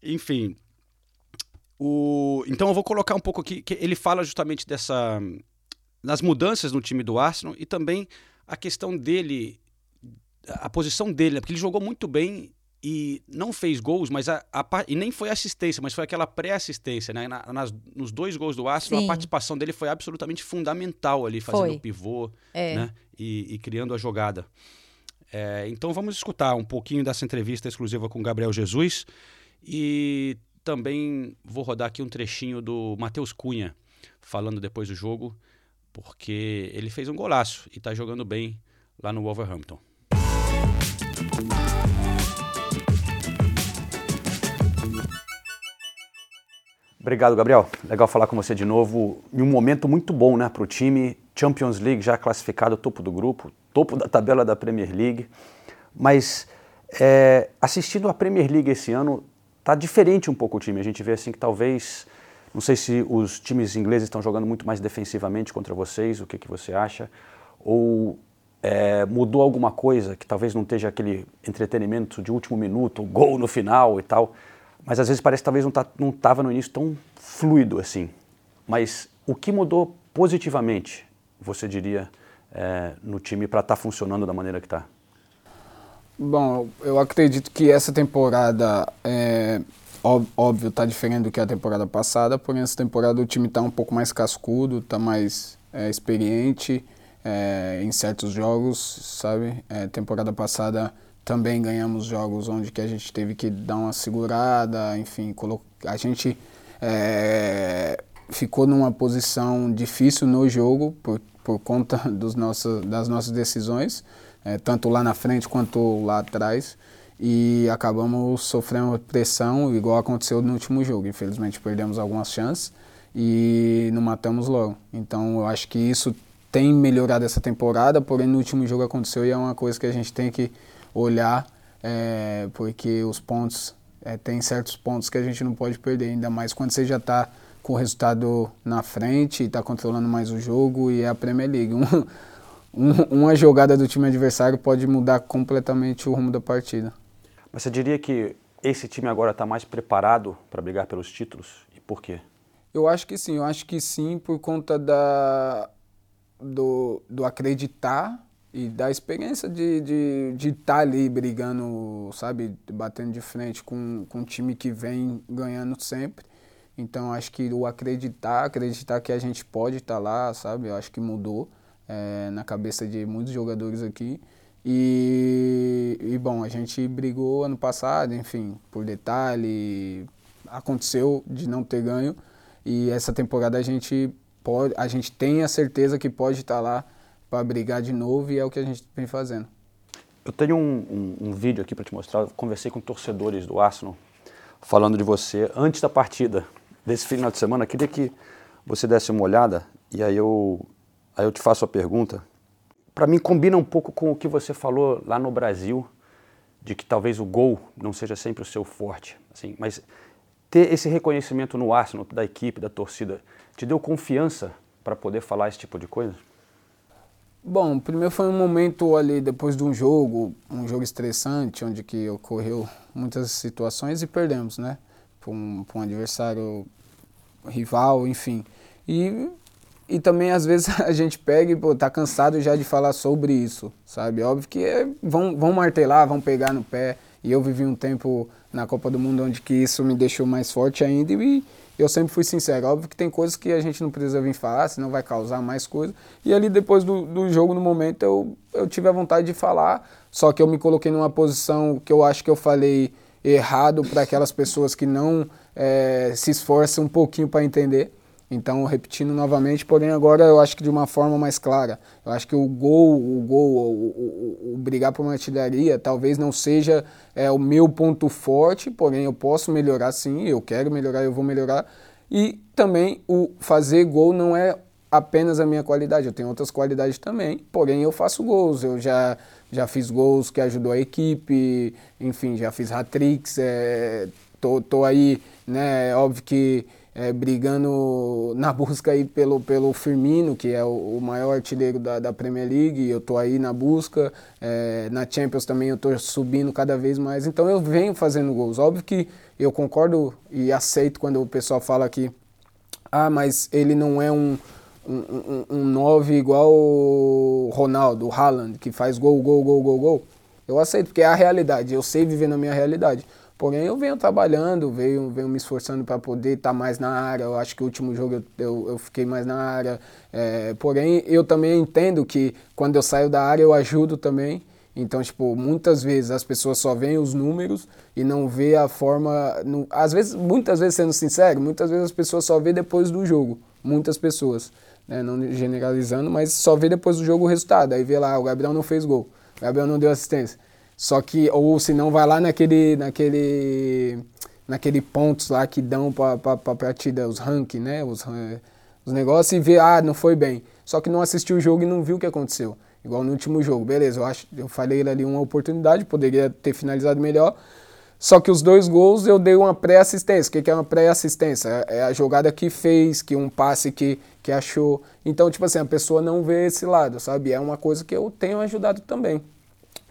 enfim. O, então eu vou colocar um pouco aqui, que ele fala justamente dessa. nas mudanças no time do Arsenal e também a questão dele, a posição dele, né? porque ele jogou muito bem e não fez gols, mas a, a, e nem foi assistência, mas foi aquela pré-assistência, né? Na, nas, nos dois gols do Arsenal, Sim. a participação dele foi absolutamente fundamental ali, fazendo foi. o pivô é. né? e, e criando a jogada. É, então vamos escutar um pouquinho dessa entrevista exclusiva com Gabriel Jesus e também vou rodar aqui um trechinho do Matheus Cunha falando depois do jogo, porque ele fez um golaço e está jogando bem lá no Wolverhampton. Obrigado, Gabriel. Legal falar com você de novo. Em um momento muito bom né, para o time. Champions League já classificado, topo do grupo, topo da tabela da Premier League. Mas é, assistindo a Premier League esse ano, tá diferente um pouco o time. A gente vê assim que talvez, não sei se os times ingleses estão jogando muito mais defensivamente contra vocês, o que, que você acha? Ou é, mudou alguma coisa que talvez não esteja aquele entretenimento de último minuto, gol no final e tal mas às vezes parece que talvez não tá, estava no início tão fluido assim. Mas o que mudou positivamente, você diria, é, no time para estar tá funcionando da maneira que está? Bom, eu acredito que essa temporada, é, óbvio, está diferente do que a temporada passada, porém essa temporada o time está um pouco mais cascudo, está mais é, experiente é, em certos jogos, sabe? É, temporada passada também ganhamos jogos onde que a gente teve que dar uma segurada, enfim, a gente é, ficou numa posição difícil no jogo por, por conta dos nossos, das nossas decisões, é, tanto lá na frente quanto lá atrás, e acabamos sofrendo pressão, igual aconteceu no último jogo. Infelizmente perdemos algumas chances e não matamos logo. Então eu acho que isso tem melhorado essa temporada, porém no último jogo aconteceu e é uma coisa que a gente tem que olhar, é, porque os pontos, é, tem certos pontos que a gente não pode perder, ainda mais quando você já está com o resultado na frente está controlando mais o jogo e é a Premier League. Um, um, uma jogada do time adversário pode mudar completamente o rumo da partida. Mas você diria que esse time agora está mais preparado para brigar pelos títulos? E por quê? Eu acho que sim, eu acho que sim por conta da, do, do acreditar e da experiência de estar de, de tá ali brigando, sabe, batendo de frente com, com um time que vem ganhando sempre. Então acho que o acreditar, acreditar que a gente pode estar tá lá, sabe, eu acho que mudou é, na cabeça de muitos jogadores aqui. E, e bom, a gente brigou ano passado, enfim, por detalhe, aconteceu de não ter ganho. E essa temporada a gente pode, a gente tem a certeza que pode estar tá lá para brigar de novo e é o que a gente vem fazendo. Eu tenho um, um, um vídeo aqui para te mostrar. Eu conversei com torcedores do Arsenal falando de você antes da partida desse final de semana. Queria que você desse uma olhada e aí eu, aí eu te faço a pergunta. Para mim, combina um pouco com o que você falou lá no Brasil, de que talvez o gol não seja sempre o seu forte. Assim, mas ter esse reconhecimento no Arsenal, da equipe, da torcida, te deu confiança para poder falar esse tipo de coisa? Bom, primeiro foi um momento ali depois de um jogo, um jogo estressante, onde que ocorreu muitas situações e perdemos, né? Para um, um adversário rival, enfim. E, e também às vezes a gente pega e pô, tá cansado já de falar sobre isso, sabe? Óbvio que é, vão, vão martelar, vão pegar no pé. E eu vivi um tempo na Copa do Mundo onde que isso me deixou mais forte ainda e eu sempre fui sincero. Óbvio que tem coisas que a gente não precisa vir falar, senão vai causar mais coisa. E ali depois do, do jogo, no momento, eu, eu tive a vontade de falar, só que eu me coloquei numa posição que eu acho que eu falei errado para aquelas pessoas que não é, se esforçam um pouquinho para entender. Então, repetindo novamente, porém agora eu acho que de uma forma mais clara. Eu acho que o gol, o gol, o, o, o brigar por uma artilharia talvez não seja é, o meu ponto forte, porém eu posso melhorar sim, eu quero melhorar, eu vou melhorar. E também o fazer gol não é apenas a minha qualidade, eu tenho outras qualidades também, porém eu faço gols, eu já, já fiz gols que ajudou a equipe, enfim, já fiz hat-tricks, é, tô, tô aí, né, óbvio que é, brigando na busca aí pelo, pelo Firmino, que é o, o maior artilheiro da, da, Premier League, eu estou aí na busca, é, na Champions também eu estou subindo cada vez mais, então eu venho fazendo gols. Óbvio que eu concordo e aceito quando o pessoal fala que, ah, mas ele não é um, um, um, um 9 igual o Ronaldo, o Haaland, que faz gol, gol, gol, gol, gol. Eu aceito, porque é a realidade, eu sei viver na minha realidade. Porém, eu venho trabalhando, venho, venho me esforçando para poder estar tá mais na área. Eu acho que o último jogo eu, eu, eu fiquei mais na área. É, porém, eu também entendo que quando eu saio da área, eu ajudo também. Então, tipo, muitas vezes as pessoas só veem os números e não vê a forma. No, às vezes, muitas vezes, sendo sincero, muitas vezes as pessoas só vê depois do jogo. Muitas pessoas. Né, não generalizando, mas só vê depois do jogo o resultado. Aí vê lá, o Gabriel não fez gol, o Gabriel não deu assistência. Só que, ou se não, vai lá naquele, naquele, naquele pontos lá que dão para a partida, os ranking, né? Os, os negócios e vê, ah, não foi bem. Só que não assistiu o jogo e não viu o que aconteceu. Igual no último jogo, beleza, eu acho, eu falei ali uma oportunidade, poderia ter finalizado melhor. Só que os dois gols eu dei uma pré-assistência. O que é uma pré-assistência? É a jogada que fez, que um passe que, que achou. Então, tipo assim, a pessoa não vê esse lado, sabe? É uma coisa que eu tenho ajudado também.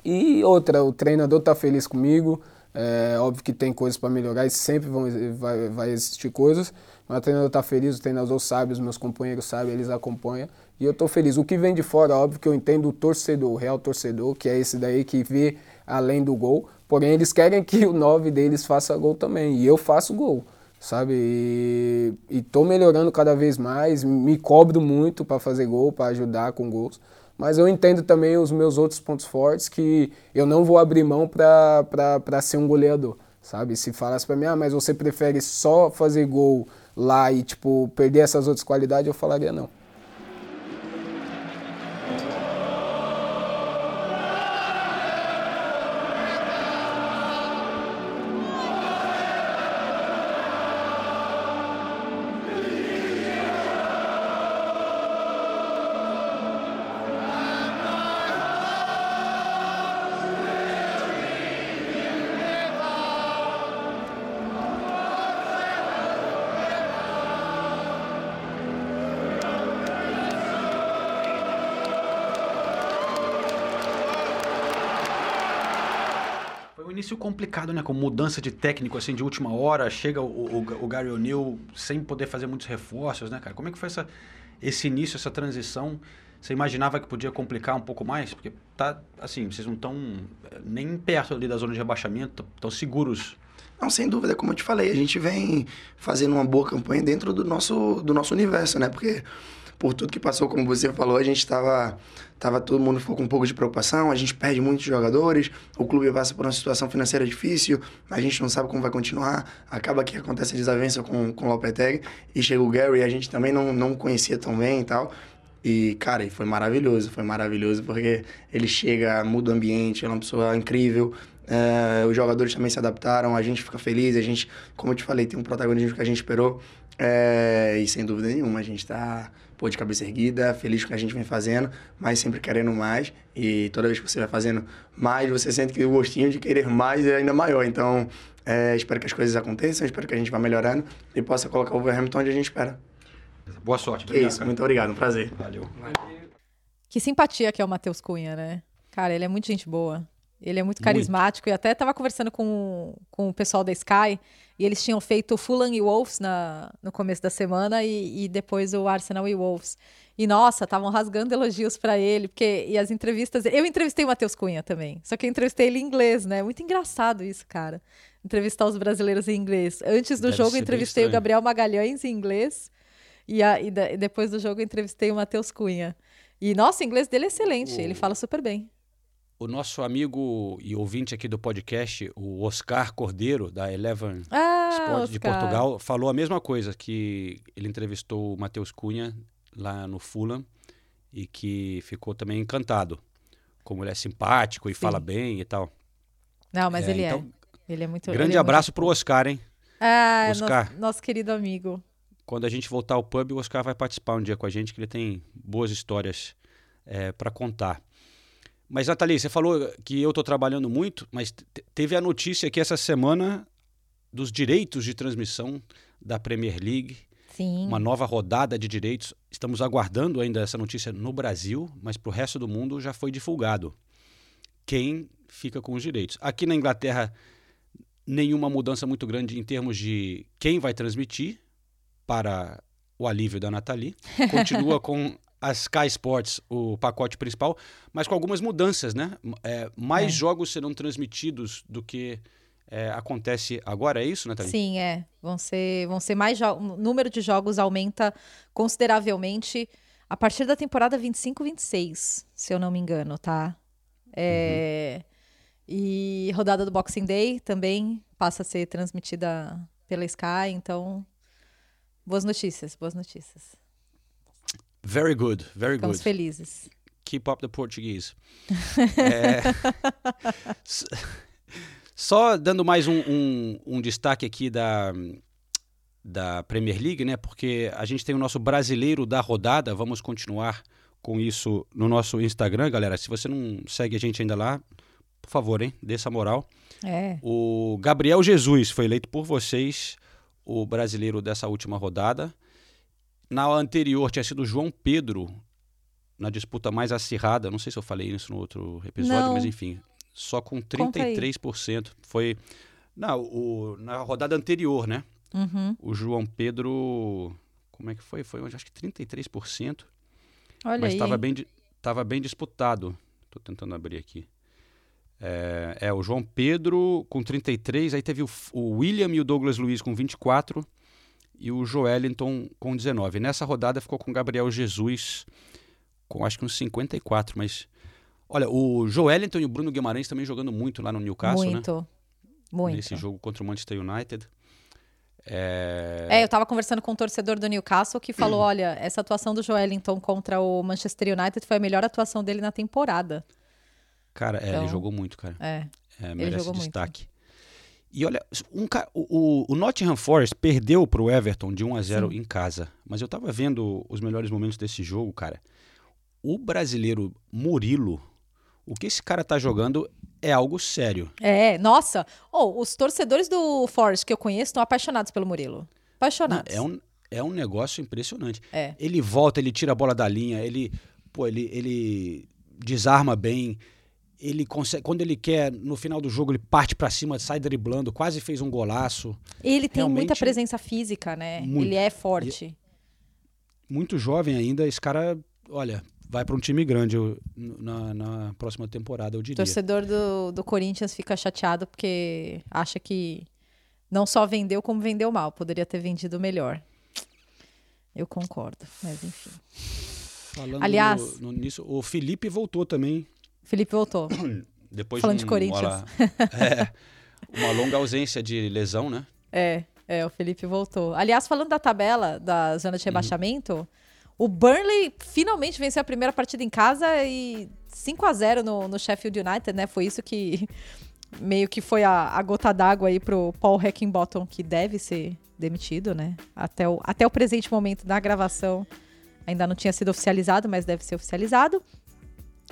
E outra, o treinador está feliz comigo. É óbvio que tem coisas para melhorar e sempre vão, vai, vai existir coisas. Mas o treinador está feliz, o treinador sabe, os meus companheiros sabem, eles acompanham. E eu estou feliz. O que vem de fora, óbvio que eu entendo o torcedor, o real torcedor, que é esse daí que vê além do gol. Porém, eles querem que o 9 deles faça gol também. E eu faço gol, sabe? E estou melhorando cada vez mais, me cobro muito para fazer gol, para ajudar com gols. Mas eu entendo também os meus outros pontos fortes que eu não vou abrir mão para ser um goleador, sabe? Se falasse para mim, ah, mas você prefere só fazer gol lá e, tipo, perder essas outras qualidades, eu falaria não. Início complicado, né? Com mudança de técnico, assim, de última hora. Chega o, o, o Gary O'Neill sem poder fazer muitos reforços, né, cara? Como é que foi essa, esse início, essa transição? Você imaginava que podia complicar um pouco mais? Porque tá, assim, vocês não estão eh, nem perto ali da zona de rebaixamento, estão seguros. Não, sem dúvida, como eu te falei, a gente vem fazendo uma boa campanha dentro do nosso, do nosso universo, né? Porque por tudo que passou, como você falou, a gente estava tava todo mundo ficou com um pouco de preocupação, a gente perde muitos jogadores, o clube passa por uma situação financeira difícil, a gente não sabe como vai continuar, acaba que acontece a desavença com, com o Lopetegui, e chega o Gary, a gente também não, não conhecia tão bem e tal, e, cara, foi maravilhoso, foi maravilhoso, porque ele chega, muda o ambiente, é uma pessoa incrível, é, os jogadores também se adaptaram, a gente fica feliz, a gente, como eu te falei, tem um protagonismo que a gente esperou, é, e sem dúvida nenhuma, a gente está pô, de cabeça erguida, feliz com o que a gente vem fazendo, mas sempre querendo mais. E toda vez que você vai fazendo mais, você sente que o gostinho de querer mais é ainda maior. Então, é, espero que as coisas aconteçam, espero que a gente vá melhorando e possa colocar o Wolverhampton onde a gente espera. Boa sorte. Que isso, muito obrigado, um prazer. Valeu. Que simpatia que é o Matheus Cunha, né? Cara, ele é muito gente boa. Ele é muito carismático e até tava conversando com, com o pessoal da Sky e eles tinham feito Fulham e Wolves na, no começo da semana e, e depois o Arsenal e Wolves. E nossa, estavam rasgando elogios para ele, porque e as entrevistas, eu entrevistei o Matheus Cunha também. Só que eu entrevistei ele em inglês, né? Muito engraçado isso, cara. Entrevistar os brasileiros em inglês. Antes do Deve jogo entrevistei o. Gabriel Magalhães em inglês e, a- e da- e depois do jogo entrevistei o Matheus Cunha. E nossa, o inglês dele é excelente, ele fala super bem. O nosso amigo e ouvinte aqui do podcast, o Oscar Cordeiro, da Eleven Ah, Sport de. Portugal, falou a mesma coisa, que ele entrevistou o Matheus Cunha lá no Fulham e que ficou também encantado. Como ele é simpático e Sim. fala bem e tal. Não, mas É, ele então, é. Ele é muito Grande é abraço muito... pro Oscar, hein? Ah, Oscar. Nosso, nosso querido amigo. Quando a gente voltar ao pub, o Oscar vai participar um dia com a gente, que ele tem boas histórias para contar. Mas, Nathalie, você falou que eu estou trabalhando muito, mas te- teve a notícia aqui essa semana dos direitos de transmissão da Premier League. Sim. Uma nova rodada de direitos. Estamos aguardando ainda essa notícia no Brasil, mas para o resto do mundo já foi divulgado quem fica com os direitos. Aqui na Inglaterra, nenhuma mudança muito grande em termos de quem vai transmitir para o alívio da Nathalie. Continua com a Sky Sports, o pacote principal, mas com algumas mudanças, né? É, mais É. jogos serão transmitidos do que é, acontece agora, é isso, Nathalie? Sim, é. Vão ser, vão ser mais jogos. O número de jogos aumenta consideravelmente a partir da temporada 25-26, se eu não me engano, tá? É, E rodada do Boxing Day também passa a ser transmitida pela Sky, então. Boas notícias, boas notícias. Very good, very Ficamos good. felizes. Keep up the Portuguese. É, Só dando mais um, um- um destaque aqui da, da Premier League, né? Porque a gente tem o nosso brasileiro da rodada. Vamos continuar com isso no nosso Instagram, galera. Se você não segue a gente ainda lá, por favor, hein? Dê essa moral. É. O Gabriel Jesus foi eleito por vocês o brasileiro dessa última rodada. Na anterior tinha sido o João Pedro, na disputa mais acirrada. Não sei se eu falei isso no outro episódio, Não. mas enfim. Só com Conta aí. 33%. Foi. Não, o, na rodada anterior, né? Uhum. O João Pedro. Como é que foi? Foi acho que 33%. Olha mas estava bem, tava bem disputado. Estou tentando abrir aqui. É, é, o João Pedro com 33, aí teve o, o William e o Douglas Luiz com 24 e o Joelinton com 19. Nessa rodada ficou com o Gabriel Jesus com acho que uns 54, mas olha, o Joelinton e o Bruno Guimarães também jogando muito lá no Newcastle, né? Muito. Muito. Nesse jogo contra o Manchester United. É, É, eu tava conversando com um torcedor do Newcastle que falou: olha, essa atuação do Joelinton contra o Manchester United foi a melhor atuação dele na temporada. Cara, é, Então, ele jogou muito, cara. É. É, merece jogou muito. E olha, um, o, o- o Nottingham Forest perdeu pro Everton de 1 a 0 Sim. em casa. Mas eu tava vendo os melhores momentos desse jogo, cara. O brasileiro Murilo, o que esse cara tá jogando é algo sério. É, nossa. Oh, os torcedores do Forest que eu conheço estão apaixonados pelo Murilo. Apaixonados. É um, é um negócio impressionante. É. Ele volta, ele tira a bola da linha, ele, pô, ele, ele desarma bem. Ele consegue, quando ele quer, no final do jogo, ele parte pra cima, sai driblando, quase fez um golaço. Ele tem muita Realmente, presença física, né? Muito. Ele é forte. muito jovem ainda, esse cara, olha, vai para um time grande eu- na, na próxima temporada, eu O diria. torcedor do, do Corinthians fica chateado porque acha que não só vendeu, como vendeu mal. Poderia ter vendido melhor. Eu concordo, mas enfim. Falando Aliás- no- no- nisso, o Felipe voltou também. Felipe voltou. Depois Falando de, de um, Corinthians. olha, é, uma longa ausência de lesão, né? É, é, o Felipe voltou. Aliás, falando da tabela da zona Uhum. de rebaixamento, o Burnley finalmente venceu a primeira partida em casa e 5 a 0 no, no Sheffield United, né? Foi isso que meio que foi a, a gota d'água aí pro Paul Heckingbottom, que deve ser demitido, né? Até o, até o presente momento da gravação ainda não tinha sido oficializado, mas deve ser oficializado.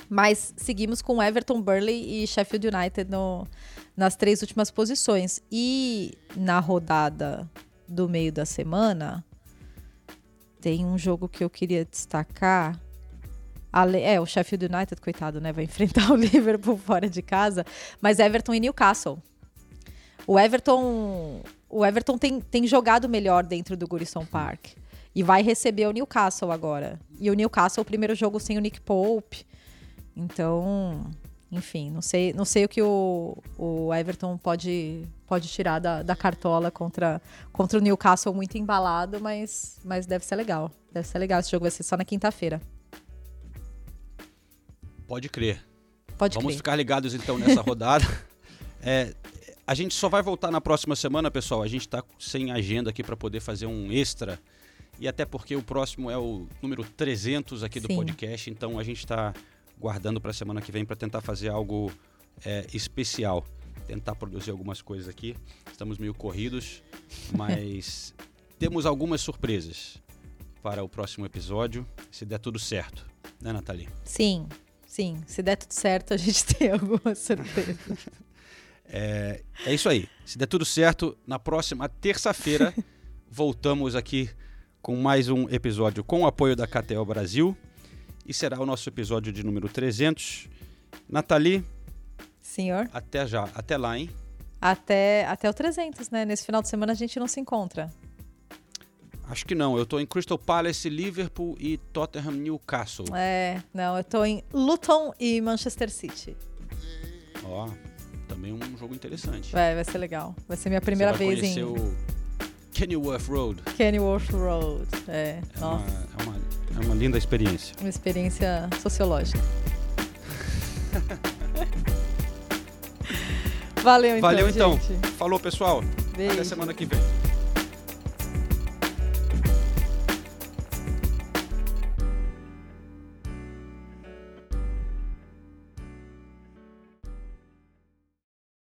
Mas seguimos com Everton, Burnley e Sheffield United no, nas três últimas posições. E na rodada do meio da semana, Tem um jogo que eu queria destacar. É, o Sheffield United, coitado, né? Vai enfrentar o Liverpool fora de casa. Mas Everton e Newcastle. O Everton, o Everton tem, tem jogado melhor dentro do Goodison Park. E vai receber o Newcastle agora. E o Newcastle, o primeiro jogo sem o Nick Pope. Então, enfim, não sei, não sei o que o, o Everton pode, pode tirar da, da cartola contra, contra o Newcastle muito embalado, mas, mas deve ser legal. Deve ser legal. Esse jogo vai ser só na quinta-feira. Pode crer. Pode Vamos crer. ficar ligados então nessa rodada. É, a gente só vai voltar na próxima semana, pessoal. A gente está sem agenda aqui para poder fazer um extra. E até porque o próximo é o número 300 aqui do Sim. podcast. Então a gente está guardando para a semana que vem para tentar fazer algo é, especial. Tentar produzir algumas coisas aqui. Estamos meio corridos, mas temos algumas surpresas para o próximo episódio, se der tudo certo. Né, Nathalie? Sim, sim. Se der tudo certo, a gente tem alguma surpresa. É, é isso aí. Se der tudo certo, na próxima terça-feira voltamos aqui com mais um episódio com o apoio da KTO Brasil. E será o nosso episódio de número 300. Nathalie, Senhor, até já. Até lá, hein? até, até o 300, né? Nesse final de semana a gente não se encontra. Acho que não. Eu tô em Crystal Palace, Liverpool e Tottenham Newcastle. É, não, eu tô em Luton e Manchester City. Ó, também um jogo interessante. Vai, vai ser legal. Vai ser minha primeira vez em o Kenilworth Road. Kenilworth Road. É, É nossa, uma, é, uma, é uma linda experiência. uma experiência sociológica. Valeu então, Valeu então. gente. Falou, pessoal. Beijo. Até semana que vem.